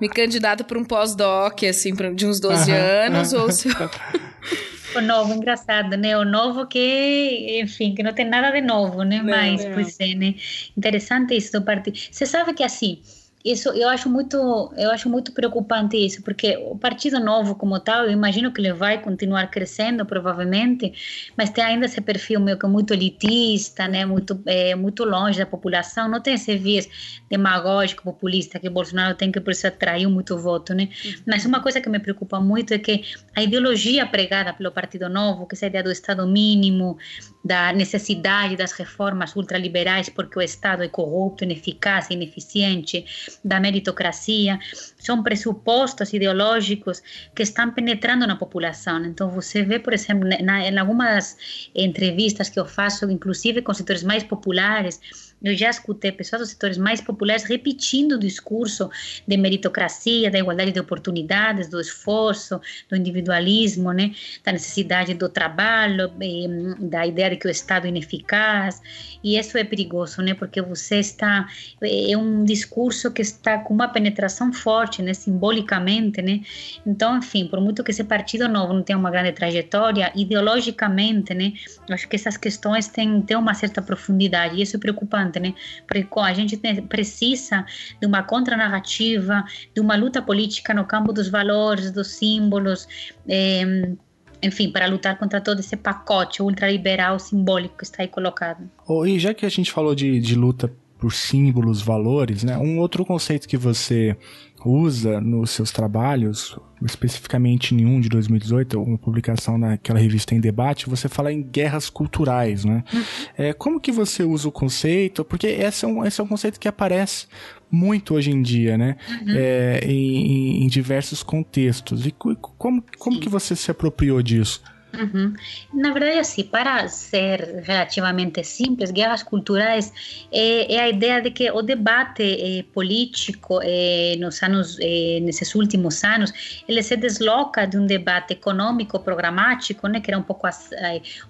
me candidato para um pós-doc, assim, de uns 12 anos, ou se. o novo, engraçado, né? O novo que, enfim, que não tem nada de novo, né? Não, Mas, não. pois é, né? Interessante isso do partido. Você sabe que, assim, isso eu acho muito eu acho muito preocupante isso porque o partido novo como tal eu imagino que ele vai continuar crescendo provavelmente mas tem ainda esse perfil meio que muito elitista né muito é, muito longe da população não tem esse viés demagógico populista que Bolsonaro tem que por isso atraiu muito voto né uhum. mas uma coisa que me preocupa muito é que a ideologia pregada pelo partido novo que é a ideia do estado mínimo da necessidade das reformas ultraliberais porque o estado é corrupto ineficaz ineficiente da meritocracia, são pressupostos ideológicos que estão penetrando na população. Então, você vê, por exemplo, na, em algumas entrevistas que eu faço, inclusive com setores mais populares, eu já escutei pessoas dos setores mais populares repetindo o discurso de meritocracia, da igualdade de oportunidades, do esforço, do individualismo, né, da necessidade do trabalho, eh, da ideia de que o Estado é ineficaz. E isso é perigoso, né, porque você está é um discurso que está com uma penetração forte, né, simbolicamente, né. Então, enfim, por muito que esse partido novo não tenha uma grande trajetória, ideologicamente, né, acho que essas questões têm, têm uma certa profundidade e isso é preocupante importante, né? Porque a gente precisa de uma contranarrativa, de uma luta política no campo dos valores, dos símbolos, é, enfim, para lutar contra todo esse pacote ultraliberal simbólico que está aí colocado. Oh, e já que a gente falou de, de luta por símbolos, valores, né? Um outro conceito que você usa nos seus trabalhos, especificamente em um de 2018, uma publicação naquela revista em debate, você fala em guerras culturais, né? Uhum. É, como que você usa o conceito? Porque esse é um, esse é um conceito que aparece muito hoje em dia, né? Uhum. É, em, em, diversos contextos. E como, como que você se apropriou disso? Uhum. Na verdade, assim, para ser relativamente simples, guerras culturais é, é a ideia de que o debate é, político é, nos anos, nesses últimos anos, ele se desloca de um debate econômico programático, né, que era um pouco a,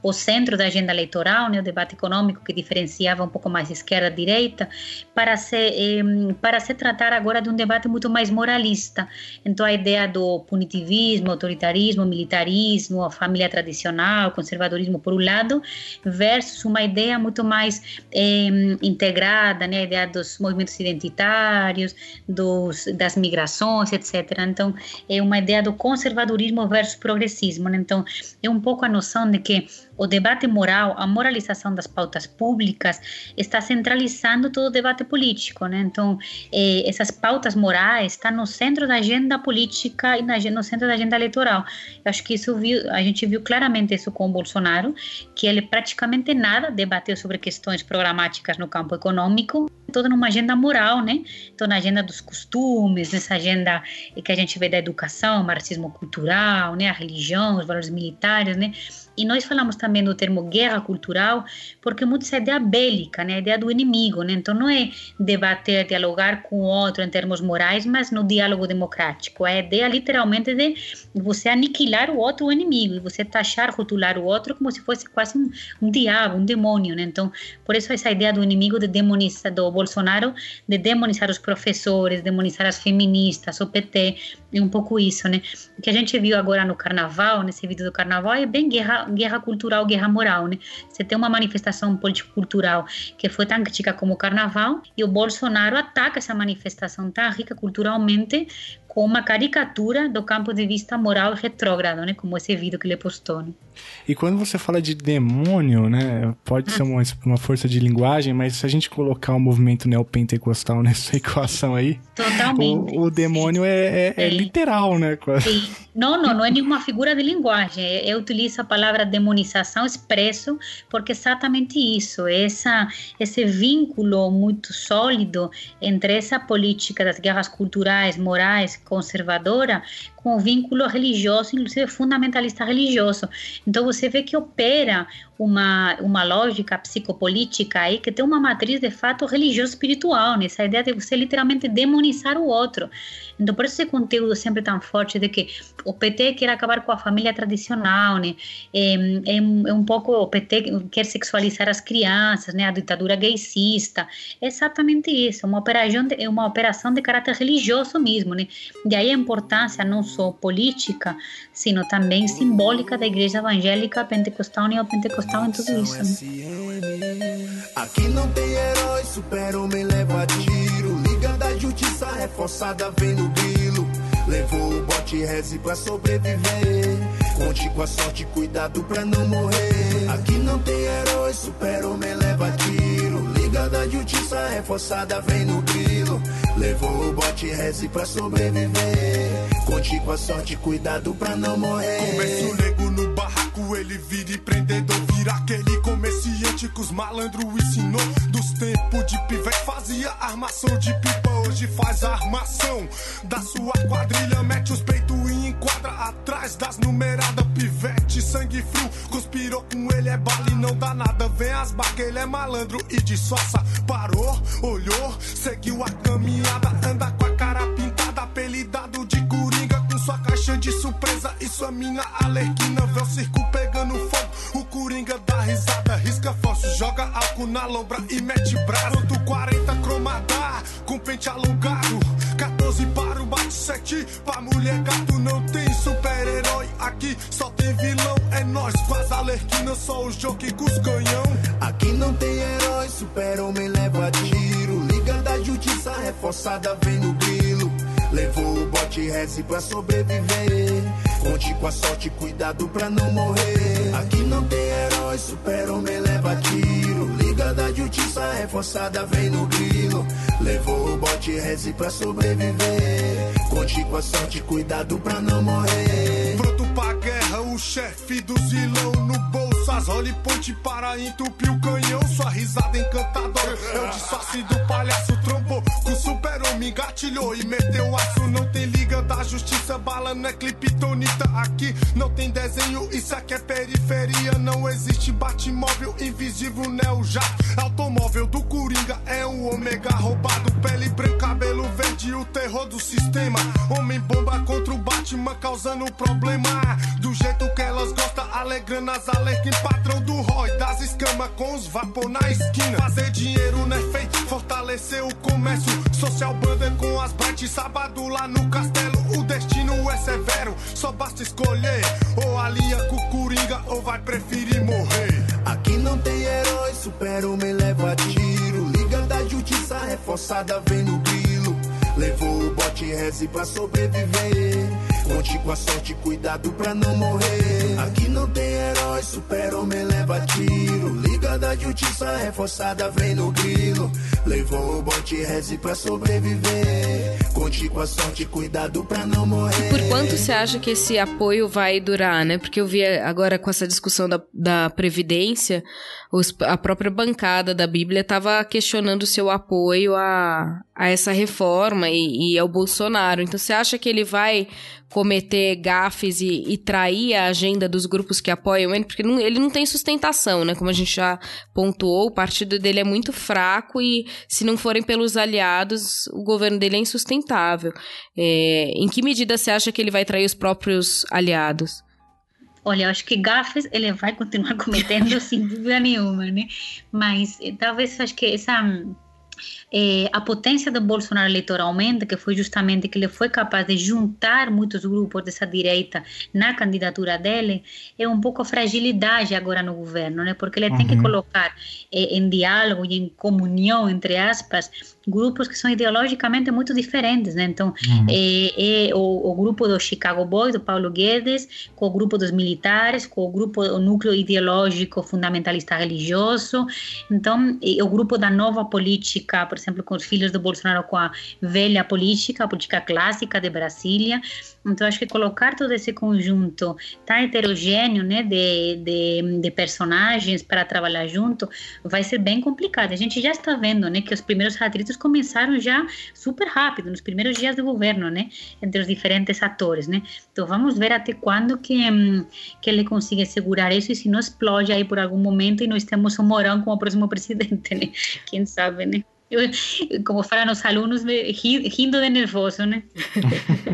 o centro da agenda eleitoral, né, o debate econômico que diferenciava um pouco mais esquerda-direita, para se para se tratar agora de um debate muito mais moralista. Então, a ideia do punitivismo, autoritarismo, militarismo, a família tradicional, conservadorismo por um lado, versus uma ideia muito mais é, integrada, né, a ideia dos movimentos identitários, dos, das migrações, etc. Então, é uma ideia do conservadorismo versus progressismo. Né? Então, é um pouco a noção de que o debate moral, a moralização das pautas públicas está centralizando todo o debate político, né? Então, eh, essas pautas morais estão no centro da agenda política e na, no centro da agenda eleitoral. Eu acho que isso viu, a gente viu claramente isso com o Bolsonaro, que ele praticamente nada debateu sobre questões programáticas no campo econômico, toda numa agenda moral, né? Então, na agenda dos costumes, nessa agenda que a gente vê da educação, marxismo cultural, né? A religião, os valores militares, né? E nós falamos também do termo guerra cultural, porque muito essa ideia bélica, né? a ideia do inimigo. Né? Então, não é debater, dialogar com o outro em termos morais, mas no diálogo democrático. É a ideia, literalmente, de você aniquilar o outro, o inimigo, e você taxar, rotular o outro como se fosse quase um, um diabo, um demônio. Né? Então, por isso, essa ideia do inimigo de demonizar, do Bolsonaro, de demonizar os professores, demonizar as feministas, o PT, é um pouco isso. Né? O que a gente viu agora no carnaval, nesse vídeo do carnaval, é bem guerra guerra cultural, guerra moral, né? Você tem uma manifestação político-cultural que foi tão crítica como o carnaval e o Bolsonaro ataca essa manifestação tão rica culturalmente com uma caricatura do campo de vista moral retrógrado, né? Como esse vídeo que ele postou. Né? E quando você fala de demônio, né? Pode ser uma, uma força de linguagem, mas se a gente colocar o um movimento neopentecostal nessa equação aí, Totalmente. O, o demônio é, é, é, literal, né? Sim. Não, não, não é nenhuma figura de linguagem. Eu utilizo a palavra demonização expresso porque é exatamente isso. Essa, esse vínculo muito sólido entre essa política das guerras culturais, morais, conservadora com vínculo religioso, inclusive fundamentalista religioso. Então você vê que opera uma, uma lógica psicopolítica aí que tem uma matriz de fato religioso-espiritual, nessa né? ideia de você literalmente demonizar o outro. Então por esse conteúdo sempre tão forte de que o PT quer acabar com a família tradicional, né? É, é, é um pouco o PT quer sexualizar as crianças, né? A ditadura gaysista. É exatamente isso, uma operação de, é uma operação de caráter religioso mesmo, né? E aí a importância não só política, sino também simbólica da igreja evangélica pentecostal, neopentecostal em tudo isso. Né? Aqui não tem herói, super-homem leva tiro. Liga da justiça reforçada vem no grilo. Levou o bote reze pra sobreviver. Conte com a sorte, cuidado pra não morrer. Aqui não tem herói, super-homem leva tiro. Liga da justiça reforçada vem no grilo. Levou o bote reze pra sobreviver. Conte com a sorte, cuidado pra não morrer. Começo nego no barraco, ele vira empreendedor. Vira aquele comerciante que os malandros ensinou. Dos tempos de pivete fazia armação de pipa. Hoje faz a armação da sua quadrilha. Mete os peitos e enquadra atrás das numeradas. Pivete, sangue frio. Conspirou com ele, é bala e não dá nada. Vem as barcas, ele é malandro e de soça. Parou, olhou, seguiu a caminhada. Anda com a de surpresa e sua mina alerquina. Vê o circo pegando fogo. O coringa dá risada, risca fósforo, joga álcool na lombra e mete braço. Quanto 40 cromada, com pente alongado. 14 para o bate 7 pra mulher gato. Não tem super-herói aqui, só tem vilão. É nós com as alerquinas, só o jogo com os canhão. Aqui não tem herói, super-homem leva tiro. Liga da justiça reforçada vem no grilo. Levou o bote reze pra sobreviver. Conte com a sorte, cuidado pra não morrer. Aqui não tem herói, super-homem leva tiro. Liga da justiça reforçada vem no grilo. Levou o bote reze pra sobreviver. Conte com a sorte, cuidado pra não morrer. Pronto pra guerra, o chefe dos vilão no bolso. As role ponte para entupir o canhão. Sua risada encantadora é o disfarce do palhaço. Trombou com super-homem, gatilhou e meteu aço. Não tem liga da justiça, bala não é clipitonita. Aqui não tem desenho, isso aqui é periferia. Não existe batmóvel invisível, né? O jato automóvel do Coringa é um ômega roubado. Pele branca, cabelo verde, o terror do sistema. Homem bomba contra o Batman, causando problema. Do jeito que elas gostam, alegrando as alerquim. Patrão do Roy, das escamas com os vapor na esquina. Fazer dinheiro não é feito, fortalecer o comércio. Social banda com as bright, sábado lá no castelo. O destino é severo, só basta escolher. Ou alinha com o Coringa, ou vai preferir morrer. Aqui não tem herói, super-homem leva tiro. Liga da justiça reforçada vem no grilo. Levou o bote reze pra sobreviver. Conte com a sorte, cuidado pra não morrer. Aqui não tem herói, super-homem leva tiro. Liga da justiça reforçada vem no grilo. Levou o bote reze pra sobreviver. Conte com a sorte, cuidado pra não morrer. E por quanto você acha que esse apoio vai durar, né? Porque eu vi agora com essa discussão da, da Previdência, os, a própria bancada da Bíblia estava questionando seu apoio a, a essa reforma e, e ao Bolsonaro. Então você acha que ele vai cometer gafes e, e, trair a agenda dos grupos que apoiam ele, porque não, ele não tem sustentação, né? Como a gente já pontuou, o partido dele é muito fraco e se não forem pelos aliados, o governo dele é insustentável. É, em que medida você acha que ele vai trair os próprios aliados? Olha, eu acho que gafes ele vai continuar cometendo sem dúvida nenhuma, né? Mas eh, talvez acho que essa eh, a potência do Bolsonaro eleitoralmente, que foi justamente que ele foi capaz de juntar muitos grupos dessa direita na candidatura dele, é um pouco a fragilidade agora no governo, né? Porque ele uhum. tem que colocar eh, em diálogo e em comunhão, entre aspas, grupos que são ideologicamente muito diferentes, né? Então, uhum. é, é o, o, grupo do Chicago Boys, do Paulo Guedes, com o grupo dos militares, com o grupo, o núcleo ideológico fundamentalista religioso, então, o grupo da nova política, por exemplo, com os filhos do Bolsonaro, com a velha política, a política clássica de Brasília. Então, acho que colocar todo esse conjunto tão heterogêneo, né, de, de, de personagens para trabalhar junto, vai ser bem complicado. A gente já está vendo, né, que os primeiros atritos começaram já super rápido, nos primeiros dias do governo, né, entre os diferentes atores, né. Então, vamos ver até quando que, que ele consiga segurar isso e se não explode aí por algum momento e nós temos o Morão como próximo presidente, né. Quem sabe, né. como falam os alunos, rindo de nervoso, né?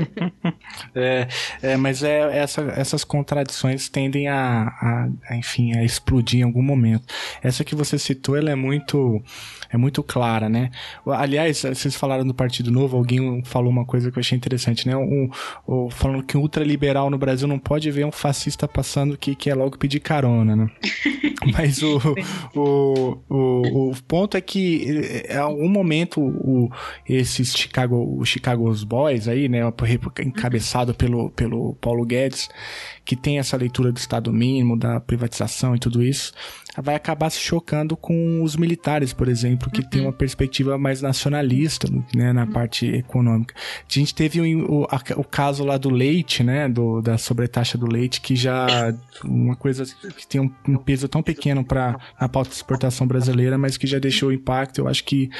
é, é, mas é, essa, essas contradições tendem a, a, a, enfim, a explodir em algum momento. Essa que você citou, ela é muito, é muito clara, né? Aliás, vocês falaram do Partido Novo, alguém falou uma coisa que eu achei interessante, né? Um, um, falando que um ultraliberal no Brasil não pode ver um fascista passando que quer logo pedir carona, né? Mas o, o, o, o ponto é que é, algum momento o, esses Chicago, os Chicago's Boys aí, né, encabeçado pelo, pelo Paulo Guedes, que tem essa leitura do Estado mínimo, da privatização e tudo isso, vai acabar se chocando com os militares, por exemplo, que uhum. tem uma perspectiva mais nacionalista, né, na uhum. parte econômica. A gente teve o, o, o, caso lá do leite, né, do, da sobretaxa do leite, que já uma coisa que tem um, um peso tão pequeno para a pauta de exportação brasileira, mas que já deixou impacto. Eu acho que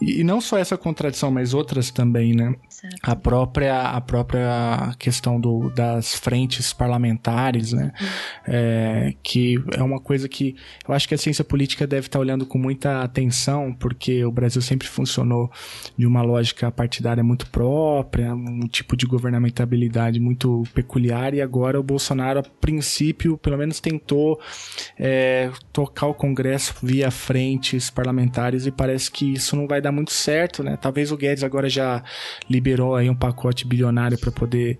e não só essa contradição, mas outras também, né? A própria a própria questão do, das frentes parlamentares, né? Uhum. É, que é uma coisa que eu acho que a ciência política deve estar olhando com muita atenção, porque o Brasil sempre funcionou de uma lógica partidária muito própria, um tipo de governamentabilidade muito peculiar, e agora o Bolsonaro, a princípio, pelo menos tentou é, tocar o Congresso via frentes parlamentares, e parece que isso não vai dar muito certo, né? Talvez o Guedes agora já liberou aí um pacote bilionário para poder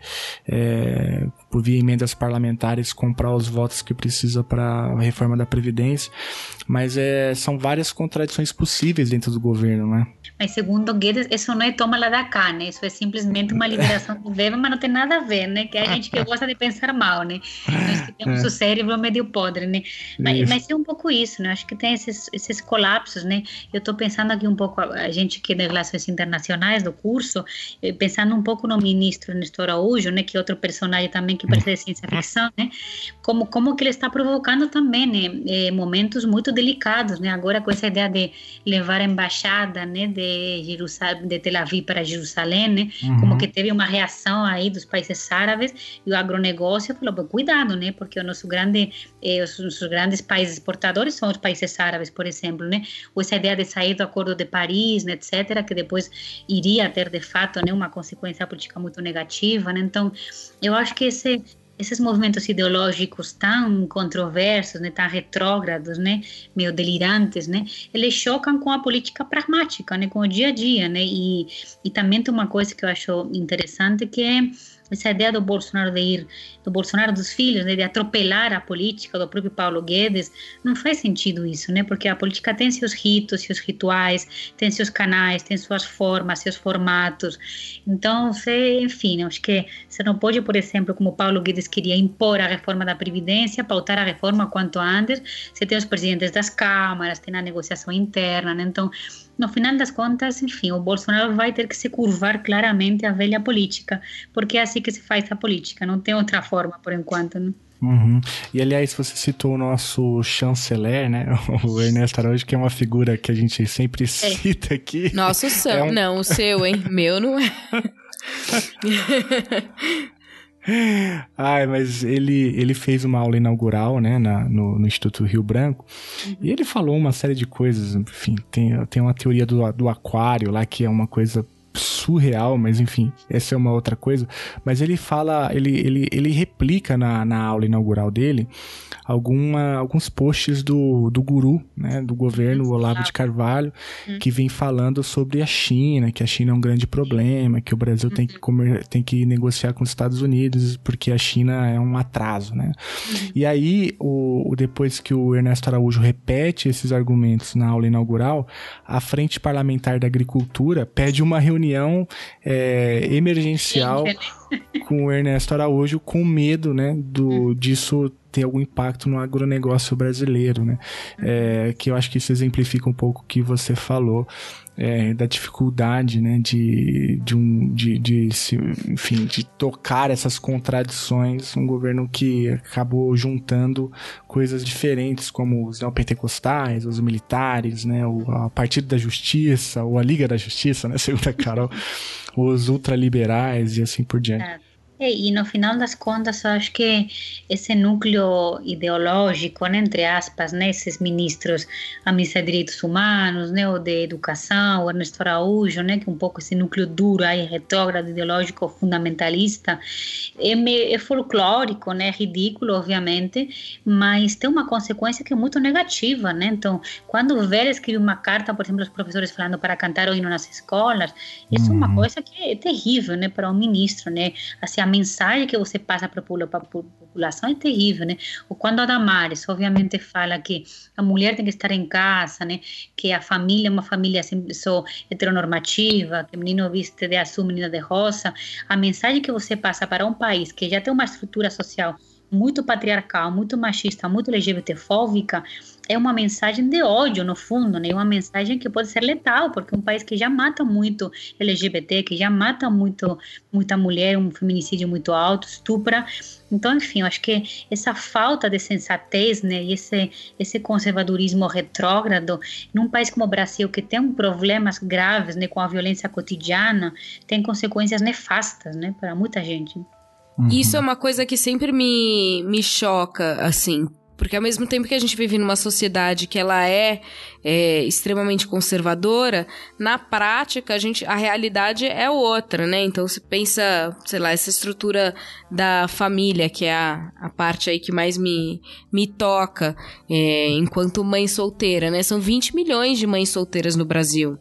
é, por via emendas parlamentares, comprar os votos que precisa para a reforma da Previdência. Mas é, são várias contradições possíveis dentro do governo, né? Mas segundo Guedes, isso não é toma lá da cá, né? Isso é simplesmente uma liberação do verbo, mas não tem nada a ver, né? Que é a gente que gosta de pensar mal, né? Nós que temos é. o cérebro meio podre, né? Mas, mas, é um pouco isso, né? Acho que tem esses, esses colapsos, né? Eu estou pensando aqui um pouco, a gente que é de relações internacionais do curso, eh, pensando um pouco no ministro Nestor Araújo, né? Que é outro personagem também que parece de ciência ficção, né? Como, como que ele está provocando também, né? Eh, momentos muito delicados, né? Agora com essa ideia de levar a embaixada, né? De de Jerusalém, de Tel Aviv para Jerusalém, né? Uhum. Como que teve uma reação aí dos países árabes e o agronegócio falou, cuidado, né? Porque o nosso grande, eh, os nossos grandes países exportadores são os países árabes, por exemplo, né? Ou essa ideia de sair do Acordo de Paris, né, etc., que depois iria ter de fato, né, uma consequência política muito negativa, né? Então, eu acho que esse esses movimentos ideológicos tão controversos, né, tão retrógrados, né, meio delirantes, né, eles chocam com a política pragmática, né, com o dia a dia, né, e, e também tem uma coisa que eu acho interessante que é essa ideia do Bolsonaro de ir, do Bolsonaro dos filhos, né, de atropelar a política do próprio Paulo Guedes, não faz sentido isso, né? Porque a política tem seus ritos, seus rituais, tem seus canais, tem suas formas, seus formatos. Então, você, enfim, acho que você não pode, por exemplo, como Paulo Guedes queria impor a reforma da Previdência, pautar a reforma quanto antes. Você tem os presidentes das câmaras, tem a negociação interna, né? Então, no final das contas, enfim, o Bolsonaro vai ter que se curvar claramente à velha política, porque é assim que se faz a política, não tem outra forma por enquanto. Né? Uhum. E aliás, você citou o nosso chanceler, né? O Ernesto Araújo, que é uma figura que a gente sempre é. cita aqui. Nosso seu, é um... não, o seu, hein? Meu não é. Ai, mas ele, ele fez uma aula inaugural, né, na, no, no Instituto Rio Branco, uhum. e ele falou uma série de coisas, enfim, tem, tem uma teoria do, do aquário lá, que é uma coisa surreal, mas enfim, essa é uma outra coisa. Mas ele fala, ele, ele, ele replica na, na aula inaugural dele alguma, alguns posts do, do guru, né, do governo Olavo de Carvalho, uhum. que vem falando sobre a China, que a China é um grande problema, que o Brasil tem, que uhum. comer, tem que negociar com os Estados Unidos, porque a China é um atraso, né? Uhum. E aí, o, depois que o Ernesto Araújo repete esses argumentos na aula inaugural, a Frente Parlamentar da Agricultura pede uma reunião é, emergencial com o Ernesto Araújo com medo, né, do, disso ter algum impacto no agronegócio brasileiro, né? É, que eu acho que isso exemplifica um pouco o que você falou. É, da dificuldade, né, de, de, um, de, de se, enfim, de tocar essas contradições, um governo que acabou juntando coisas diferentes, como os neopentecostais, os militares, né, o Partido da Justiça, ou a Liga da Justiça, né, segundo a Carol, os ultraliberais e assim por diante. É. É, e no final das contas, acho que esse núcleo ideológico, né, entre aspas, né, esses ministros a ministra de Direitos Humanos, né, o de Educação, o Ernesto Araújo, né, que é um pouco esse núcleo duro, aí, retrógrado, ideológico, fundamentalista, é, é folclórico, né, ridículo, obviamente, mas tem uma consequência que é muito negativa, né, então, quando o Vélez escreve uma carta, por exemplo, aos professores falando para cantar o hino nas escolas, isso uhum. é uma coisa que é terrível, né, para um ministro, né, assim, a mensagem que você passa para a população é terrível, né? Ou quando a Damares, obviamente, fala que a mulher tem que estar em casa, né? Que a família é uma família sempre só heteronormativa, que o menino viste de azul, menina de rosa. A mensagem que você passa para um país que já tem uma estrutura social muito patriarcal, muito machista, muito LGBTfóbica, é uma mensagem de ódio, no fundo, né? Uma mensagem que pode ser letal, porque um país que já mata muito LGBT, que já mata muito muita mulher, um feminicídio muito alto, estupra. Então, enfim, eu acho que essa falta de sensatez, né, e esse esse conservadorismo retrógrado, num país como o Brasil que tem problemas graves, né, com a violência cotidiana, tem consequências nefastas, né, para muita gente. Uhum. Isso é uma coisa que sempre me, me choca, assim. Porque ao mesmo tempo que a gente vive numa sociedade que ela é, é, extremamente conservadora, na prática a, gente, a realidade é outra, né? Então você pensa, sei lá, essa estrutura da família, que é a, a parte aí que mais me, me toca é, enquanto mãe solteira, né? São 20 milhões de mães solteiras no Brasil.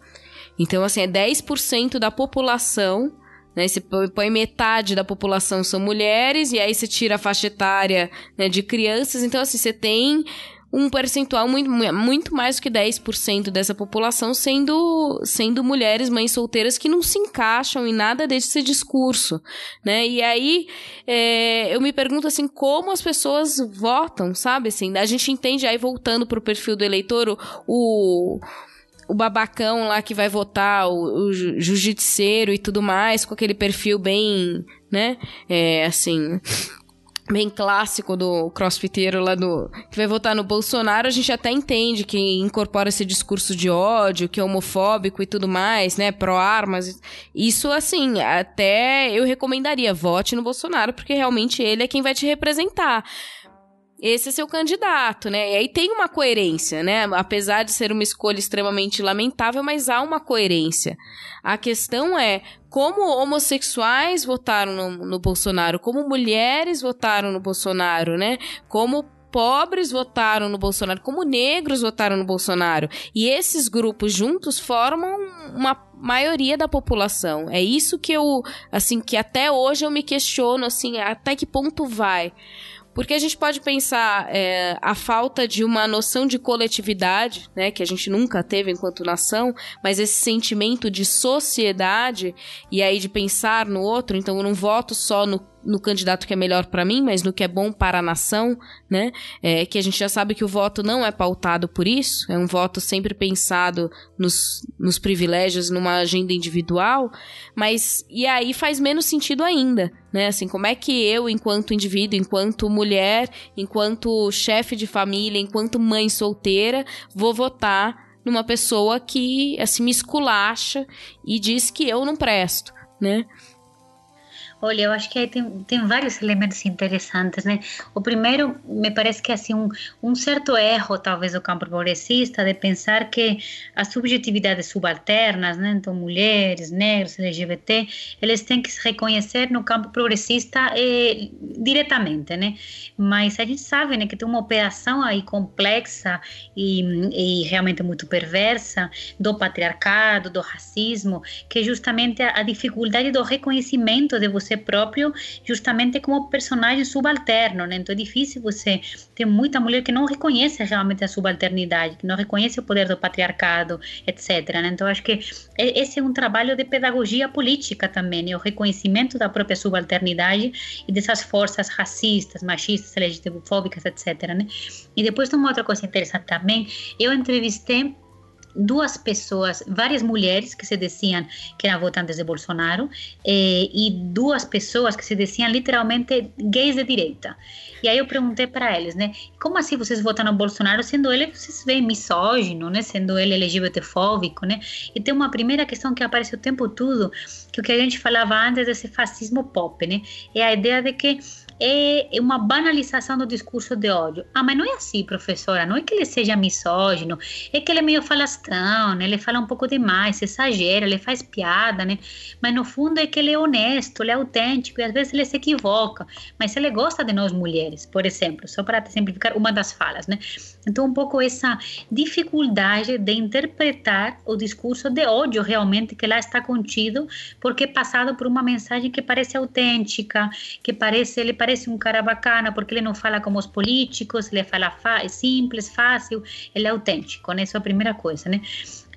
Então, assim, é 10% da população né? Você põe metade da população são mulheres, e aí você tira a faixa etária né, de crianças. Então, assim, você tem um percentual muito, muito mais do que 10% dessa população sendo, sendo mulheres, mães solteiras que não se encaixam em nada desse discurso, né? E aí é, eu me pergunto assim, como as pessoas votam, sabe? Assim, a gente entende aí voltando para o perfil do eleitor o, o o babacão lá que vai votar, o, o jiu-jitseiro e tudo mais, com aquele perfil bem, né? É, assim. Bem clássico do crossfiteiro lá do. que vai votar no Bolsonaro, a gente até entende que incorpora esse discurso de ódio, que é homofóbico e tudo mais, né? Pró-armas. Isso, assim, até eu recomendaria, vote no Bolsonaro, porque realmente ele é quem vai te representar esse é seu candidato, né? E aí tem uma coerência, né? Apesar de ser uma escolha extremamente lamentável, mas há uma coerência. A questão é como homossexuais votaram no, no Bolsonaro, como mulheres votaram no Bolsonaro, né? Como pobres votaram no Bolsonaro, como negros votaram no Bolsonaro. E esses grupos juntos formam uma maioria da população. É isso que eu, assim, que até hoje eu me questiono, assim, até que ponto vai. Porque a gente pode pensar é, a falta de uma noção de coletividade, né, que a gente nunca teve enquanto nação, mas esse sentimento de sociedade e aí de pensar no outro, então eu não voto só no no candidato que é melhor para mim, mas no que é bom para a nação, né? É, que a gente já sabe que o voto não é pautado por isso, é um voto sempre pensado nos, nos privilégios, numa agenda individual, mas e aí faz menos sentido ainda, né? Assim, como é que eu, enquanto indivíduo, enquanto mulher, enquanto chefe de família, enquanto mãe solteira, vou votar numa pessoa que assim me esculacha e diz que eu não presto, né? Olha, eu acho que aí tem, tem vários elementos interessantes, né? O primeiro, me parece que é assim um, um certo erro, talvez, do campo progressista, de pensar que as subjetividades subalternas, né? Então, mulheres, negros, LGBT, eles têm que se reconhecer no campo progressista eh, diretamente, né? Mas a gente sabe, né, que tem uma operação aí complexa e, e realmente muito perversa do patriarcado, do racismo, que é justamente a, a dificuldade do reconhecimento de você você próprio justamente como personagem subalterno, né? Então é difícil você ter muita mulher que não reconhece realmente a subalternidade, que não reconhece o poder do patriarcado, etc. Né? Então acho que esse é um trabalho de pedagogia política também, né? o reconhecimento da própria subalternidade e dessas forças racistas, machistas, LGBTfóbicas, etc. Né? E depois tem uma outra coisa interessante também, eu entrevistei duas pessoas, várias mulheres que se diziam que eram votantes de Bolsonaro eh, e duas pessoas que se diziam literalmente gays de direita. E aí eu perguntei para eles, né, como assim vocês votam no Bolsonaro sendo ele, vocês veem misógino, né, sendo ele LGBTfóbico, né? E tem uma primeira questão que aparece o tempo todo, que o que a gente falava antes desse fascismo pop, né? É a ideia de que é uma banalização do discurso de ódio. Ah, mas não é assim, professora. Não é que ele seja misógino, é que ele é meio falastrão, né? Ele fala um pouco demais, exagera, ele faz piada, né? Mas no fundo é que ele é honesto, ele é autêntico e às vezes ele se equivoca. Mas ele gosta de nós mulheres, por exemplo, só para simplificar uma das falas, né? Então, um pouco essa dificuldade de interpretar o discurso de ódio realmente que lá está contido, porque é passado por uma mensagem que parece autêntica, que parece ele parece um cara bacana porque ele não fala como os políticos, ele fala é simples, fácil, ele é autêntico, né? É a primeira coisa, né?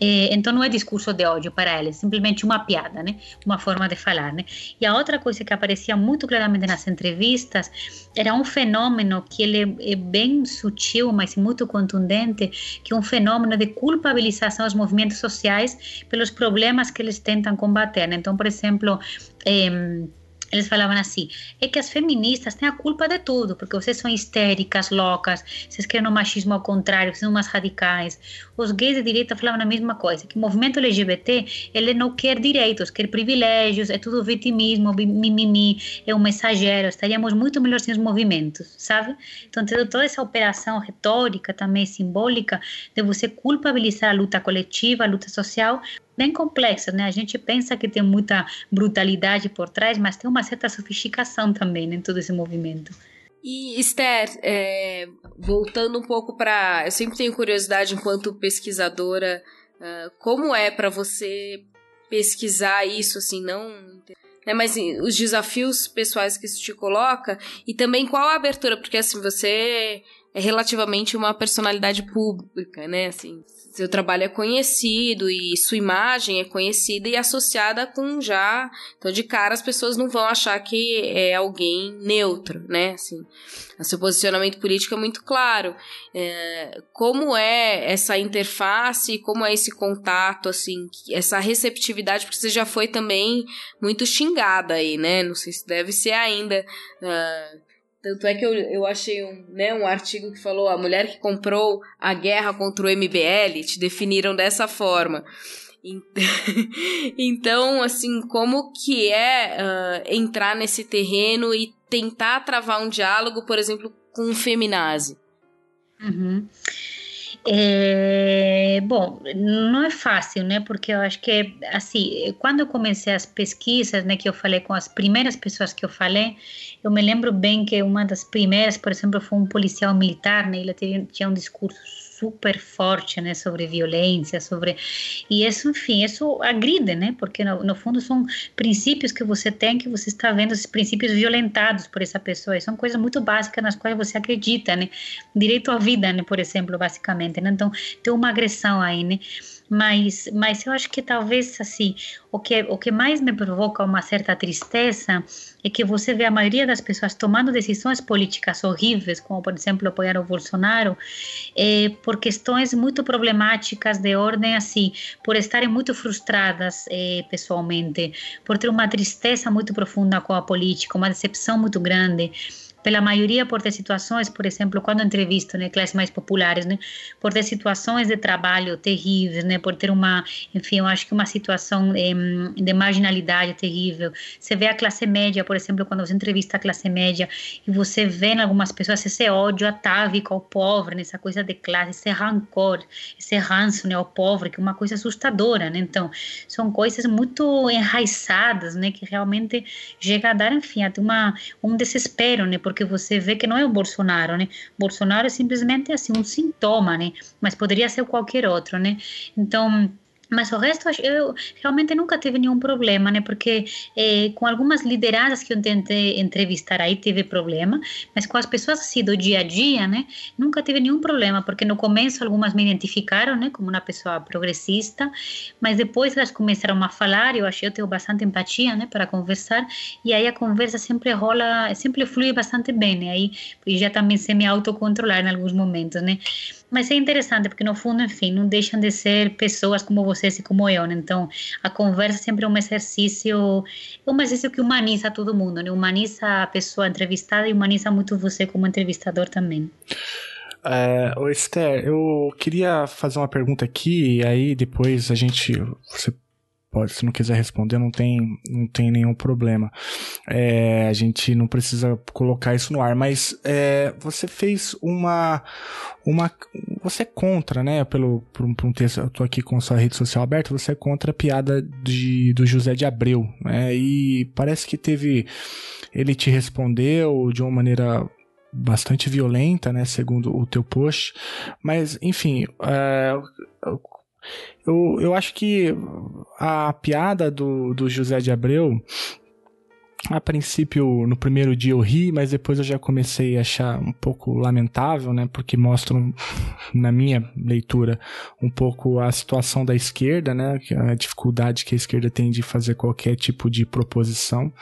É, então não é discurso de ódio para ele, é simplesmente uma piada, né? Uma forma de falar, né? E a outra coisa que aparecia muito claramente nas entrevistas era um fenômeno que ele é bem sutil, mas muito contundente, que é um fenômeno de culpabilização dos movimentos sociais pelos problemas que eles tentam combater. Né? Então, por exemplo, eles falavam assim: é que as feministas têm a culpa de tudo, porque vocês são histéricas, loucas, vocês querem o machismo ao contrário, vocês são umas radicais. Os gays de direita falavam a mesma coisa: que o movimento LGBT ele não quer direitos, quer privilégios, é tudo vitimismo, mimimi, é um exagero. Estaríamos muito melhor sem os movimentos, sabe? Então, toda essa operação retórica, também simbólica, de você culpabilizar a luta coletiva, a luta social, bem complexa, né? A gente pensa que tem muita brutalidade por trás, mas tem uma certa sofisticação também né, em todo esse movimento. E Esther, é, voltando um pouco para, eu sempre tenho curiosidade enquanto pesquisadora, uh, como é para você pesquisar isso, assim, não né, mas os desafios pessoais que isso te coloca e também qual a abertura, porque assim, você é relativamente uma personalidade pública, né, assim, seu trabalho é conhecido e sua imagem é conhecida e associada com já. Então, de cara, as pessoas não vão achar que é alguém neutro, né? Assim, o seu posicionamento político é muito claro. É, como é essa interface, como é esse contato, assim, essa receptividade, porque você já foi também muito xingada aí, né? Não sei se deve ser ainda. Uh, tanto é que eu, eu achei um, né, um artigo que falou a mulher que comprou a guerra contra o MBL, te definiram dessa forma. Então, assim, como que é uh, entrar nesse terreno e tentar travar um diálogo, por exemplo, com um feminazi? Uhum. É, bom, não é fácil, né? Porque eu acho que, assim, quando eu comecei as pesquisas, né, que eu falei com as primeiras pessoas que eu falei, eu me lembro bem que uma das primeiras, por exemplo, foi um policial militar, né? Ele tinha um discurso super forte, né, sobre violência, sobre e isso, enfim, isso agride, né, porque no, no fundo são princípios que você tem que você está vendo esses princípios violentados por essa pessoa, e são coisas muito básicas nas quais você acredita, né, direito à vida, né, por exemplo, basicamente, né, então tem uma agressão aí, né, mas, mas eu acho que talvez assim o que o que mais me provoca uma certa tristeza é que você vê a maioria das pessoas tomando decisões políticas horríveis, como por exemplo apoiar o Bolsonaro, é, por questões muito problemáticas de ordem assim, por estarem muito frustradas é, pessoalmente, por ter uma tristeza muito profunda com a política, uma decepção muito grande pela maioria por ter situações, por exemplo, quando entrevisto né, classes mais populares, né, por ter situações de trabalho terríveis, né, por ter uma, enfim, eu acho que uma situação eh, de marginalidade terrível. Você vê a classe média, por exemplo, quando você entrevista a classe média e você vê em algumas pessoas esse ódio atávico ao pobre, né, coisa de classe, esse rancor, esse ranço né, ao pobre, que é uma coisa assustadora, né? Então, são coisas muito enraizadas, né, que realmente chega a dar, enfim, até uma, um desespero, né, porque você vê que não é o Bolsonaro, né? Bolsonaro é simplesmente assim um sintoma, né? Mas poderia ser qualquer outro, né? Então mas o resto, eu realmente nunca tive nenhum problema, né? Porque eh, com algumas lideradas que eu tentei entrevistar aí tive problema, mas com as pessoas assim do dia a dia, né? Nunca tive nenhum problema, porque no começo algumas me identificaram, né? Como uma pessoa progressista, mas depois elas começaram a falar, eu achei eu tenho bastante empatia, né? Para conversar, e aí a conversa sempre rola, sempre flui bastante bem, né? Aí já também sei me autocontrolar em alguns momentos, né? Mas é interessante, porque no fundo, enfim, não deixam de ser pessoas como vocês e como eu, né? Então, a conversa sempre é um exercício, é um exercício que humaniza todo mundo, né? Humaniza a pessoa entrevistada e humaniza muito você como entrevistador também. É, Esther, eu queria fazer uma pergunta aqui, e aí depois a gente. Você Pode, se não quiser responder, não tem, não tem nenhum problema. É, a gente não precisa colocar isso no ar, mas é, você fez uma, uma, você é contra, né? Pelo por um, por um texto, eu tô aqui com sua rede social aberta. Você é contra a piada de, do José de Abreu, né? E parece que teve, ele te respondeu de uma maneira bastante violenta, né? Segundo o teu post, mas enfim. É, eu, eu acho que a piada do, do José de Abreu a princípio, no primeiro dia eu ri, mas depois eu já comecei a achar um pouco lamentável, né? Porque mostram, na minha leitura, um pouco a situação da esquerda, né? A dificuldade que a esquerda tem de fazer qualquer tipo de proposição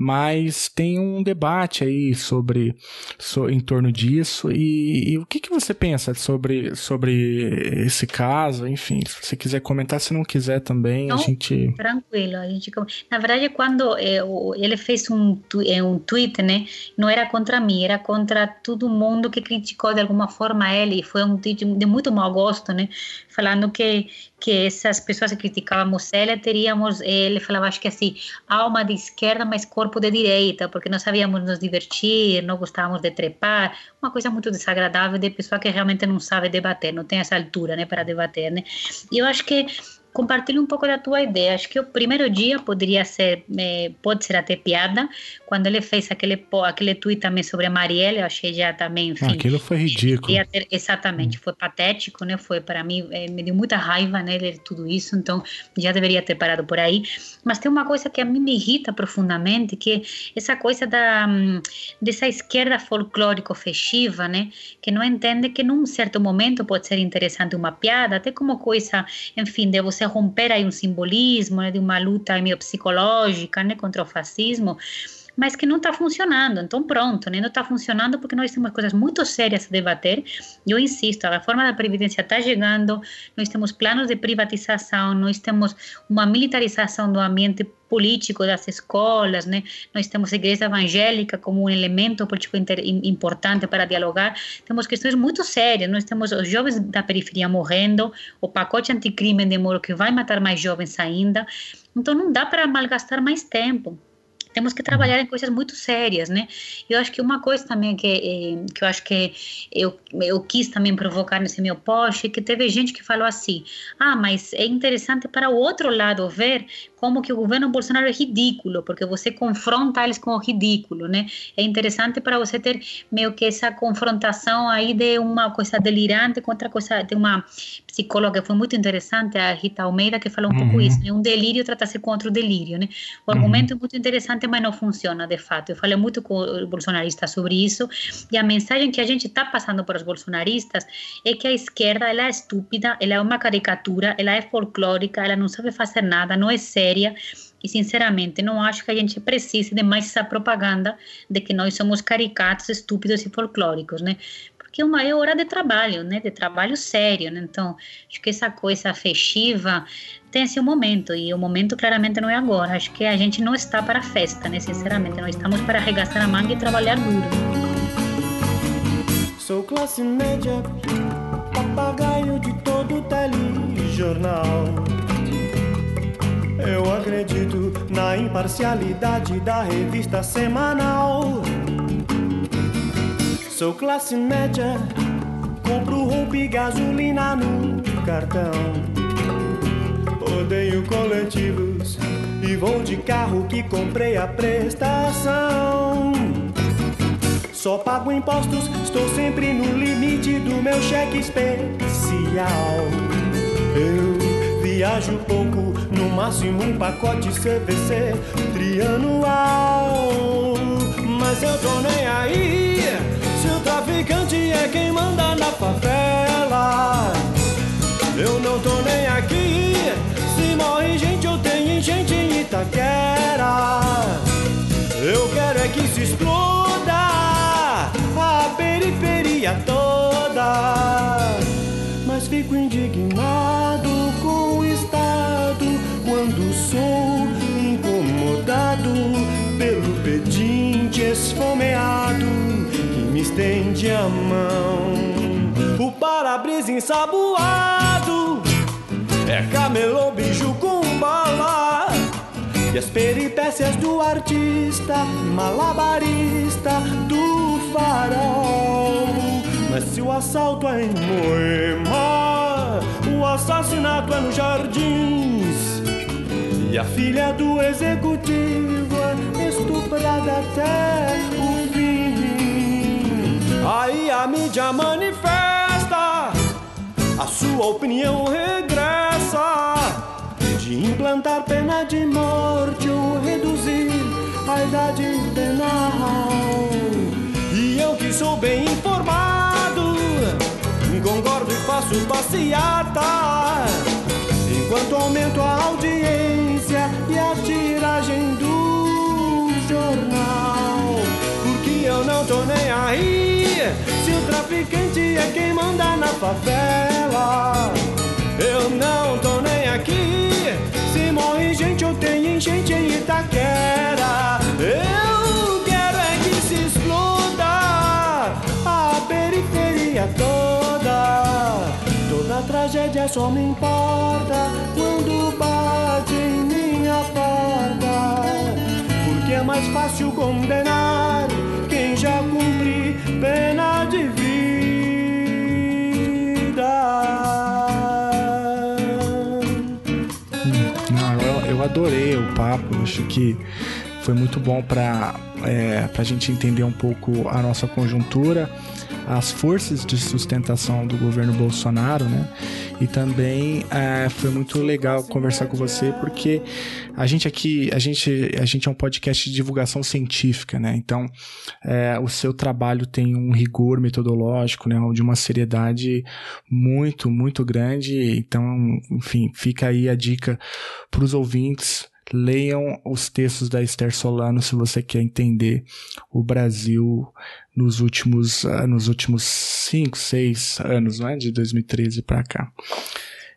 mas tem um debate aí sobre, so, em torno disso e, e, o que, que você pensa sobre, sobre esse caso, enfim, se você quiser comentar, se não quiser também, não, a gente... Tranquilo, a gente... Na verdade, quando eu, ele fez um, um tweet, né, não era contra mim, era contra todo mundo que criticou de alguma forma ele, foi um tweet de muito mau gosto, né, falando que que essas pessoas que criticávamos ele teríamos, ele falava acho que assim, alma de esquerda, mas corpo de direita, porque não sabíamos nos divertir, não gostávamos de trepar, uma coisa muito desagradável de pessoa que realmente não sabe debater, não tem essa altura, né, para debater, né? E eu acho que compartilho um pouco da tua ideia. Acho que o primeiro dia poderia ser, eh, pode ser até piada. Quando ele fez aquele aquele tweet também sobre a Marielle, eu achei já também, enfim. Aquilo foi ridículo. Ter, exatamente, foi patético, né? Foi para mim, eh, me deu muita raiva, né? Ler tudo isso, então já deveria ter parado por aí. Mas tem uma coisa que a mim me irrita profundamente, que é essa coisa da hum, dessa esquerda folclórico festiva, né? Que não entende que num certo momento pode ser interessante uma piada, até como coisa, enfim, de você você romper aí um simbolismo né, de uma luta meio psicológica né, contra o fascismo, mas que não está funcionando. Então, pronto, né? não está funcionando porque nós temos coisas muito sérias a debater. Eu insisto, a reforma da Previdência está chegando, nós temos planos de privatização, nós temos uma militarização do ambiente político das escolas, né? Nós temos a igreja evangélica como um elemento político importante para dialogar. Temos questões muito sérias. Nós temos os jovens da periferia morrendo, o pacote anticrime de Moro que vai matar mais jovens ainda. Então não dá para malgastar mais tempo temos que trabalhar em coisas muito sérias, né? Eu acho que uma coisa também que, eh, que eu acho que eu, eu quis também provocar nesse meu post é que teve gente que falou assim: ah, mas é interessante para o outro lado ver como que o governo Bolsonaro é ridículo, porque você confronta eles com o ridículo, né? É interessante para você ter meio que essa confrontação aí de uma coisa delirante com outra coisa, de uma psicóloga foi muito interessante, a Rita Almeida, que falou um uhum. pouco isso, né? Um delírio trata-se contra o delírio, né? O argumento uhum. é muito interessante, mas não funciona, de fato. Eu falei muito com o bolsonarista sobre isso, e a mensagem que a gente está passando para os bolsonaristas é que a esquerda, ela é estúpida, ela é uma caricatura, ela é folclórica, ela não sabe fazer nada, não é séria, e, sinceramente, não acho que a gente precise de mais essa propaganda de que nós somos caricatos, estúpidos e folclóricos, né? Porque uma é hora de trabalho, né? De trabalho sério, né? Então, acho que essa coisa festiva tem seu momento, e o momento claramente não é agora. Acho que a gente não está para festa, né? Sinceramente, nós estamos para arregaçar a manga e trabalhar duro. Sou classe média, papagaio de todo telejornal eu acredito na imparcialidade da revista semanal. Sou classe média, compro roupa e gasolina no cartão. Odeio coletivos e vou de carro que comprei a prestação. Só pago impostos, estou sempre no limite do meu cheque especial. Eu viajo pouco, no máximo um pacote CVC trianual. Mas eu tô nem aí, se o traficante é quem manda na favela. Eu não tô nem aqui, se morre gente ou tem enchente em Itaquera. Eu quero é que se exploda a periferia toda. Mas fico indignado quando sou incomodado pelo pedinte esfomeado que me estende a mão. O para-brisa ensaboado é camelô, biju com bala. E as peripécias do artista, malabarista do farol. Mas se o assalto é em Moema, o assassinato é no Jardins. E a filha do executivo é estuprada até o fim. Aí a mídia manifesta, a sua opinião regressa. De implantar pena de morte ou reduzir a idade penal. E eu que sou bem informado, concordo e faço passeata. Enquanto aumento a audiência e a tiragem do jornal. Porque eu não tô nem aí se o traficante é quem manda na favela. Eu não tô nem aqui se morre gente ou tem enchente em Itaquera. Eu quero é que se exploda a periferia toda a tragédia só me importa quando bate mais fácil condenar quem já cumpre pena de vida. Não, eu, eu adorei o papo, acho que foi muito bom para é, a gente entender um pouco a nossa conjuntura as forças de sustentação do governo Bolsonaro, né? E também é, foi muito legal conversar com você porque a gente aqui, a gente, a gente é um podcast de divulgação científica, né? Então, é, o seu trabalho tem um rigor metodológico, né? De uma seriedade muito, muito grande. Então, enfim, fica aí a dica para os ouvintes leiam os textos da Esther Solano se você quer entender o Brasil nos últimos ah, nos últimos 5, 6 anos, não é? De 2013 para cá.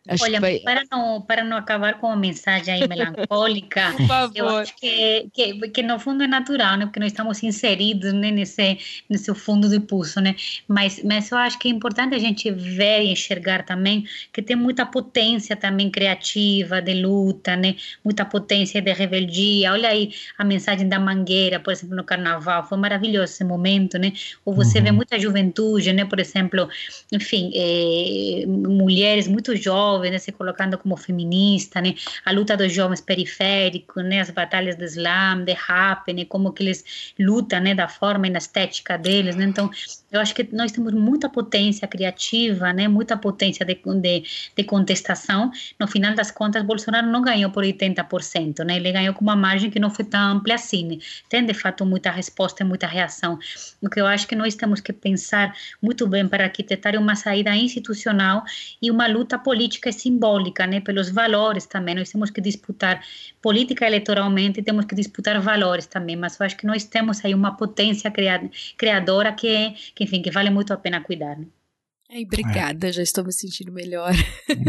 Acho Olha, vai... para, não, para não acabar com uma mensagem aí melancólica, eu acho que, que, que no fundo é natural, né? Porque nós estamos inseridos né? nesse, nesse fundo do pulso, né? Mas, mas eu acho que é importante a gente ver e enxergar também que tem muita potência também criativa, de luta, né? Muita potência de rebeldia. Olha aí a mensagem da Mangueira, por exemplo, no Carnaval, foi maravilhoso esse momento, né? Ou você uhum. vê muita juventude, né? Por exemplo, enfim, é, mulheres muito jovens, jovens, né, se colocando como feminista, né, a luta dos jovens periféricos, né, as batalhas do Slam, de rap, né, como que eles lutam, né, da forma e na estética deles, né, então eu acho que nós temos muita potência criativa, né, muita potência de, de, de contestação. No final das contas, Bolsonaro não ganhou por 80%, né, ele ganhou com uma margem que não foi tão ampla assim, né? tem de fato muita resposta e muita reação. O que eu acho que nós temos que pensar muito bem para arquitetar uma saída institucional e uma luta política e simbólica, né, pelos valores também. Nós temos que disputar política eleitoralmente, temos que disputar valores também, mas eu acho que nós temos aí uma potência criadora que, que enfim, que vale muito a pena cuidar. Né? Ai, obrigada, é. já estou me sentindo melhor.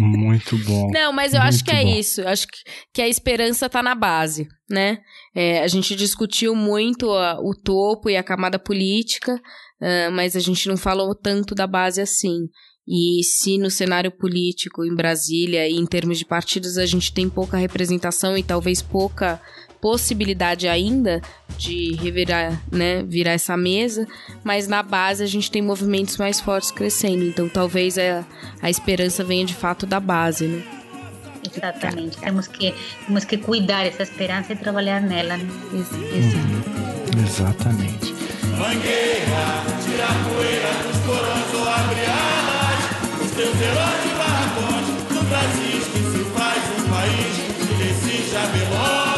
Muito bom. Não, mas eu acho que é bom. isso. Eu acho que, que a esperança está na base, né? É, a gente discutiu muito a, o topo e a camada política, uh, mas a gente não falou tanto da base assim. E se no cenário político em Brasília e em termos de partidos a gente tem pouca representação e talvez pouca possibilidade ainda de revirar, né, virar essa mesa, mas na base a gente tem movimentos mais fortes crescendo, então talvez a, a esperança venha de fato da base, né? Exatamente, temos que, temos que cuidar dessa esperança e trabalhar nela. Né? Uhum. Exatamente. Mangueira, tira a poeira dos seus heróis de barracões, do Brasil que se faz um país que se jamelões.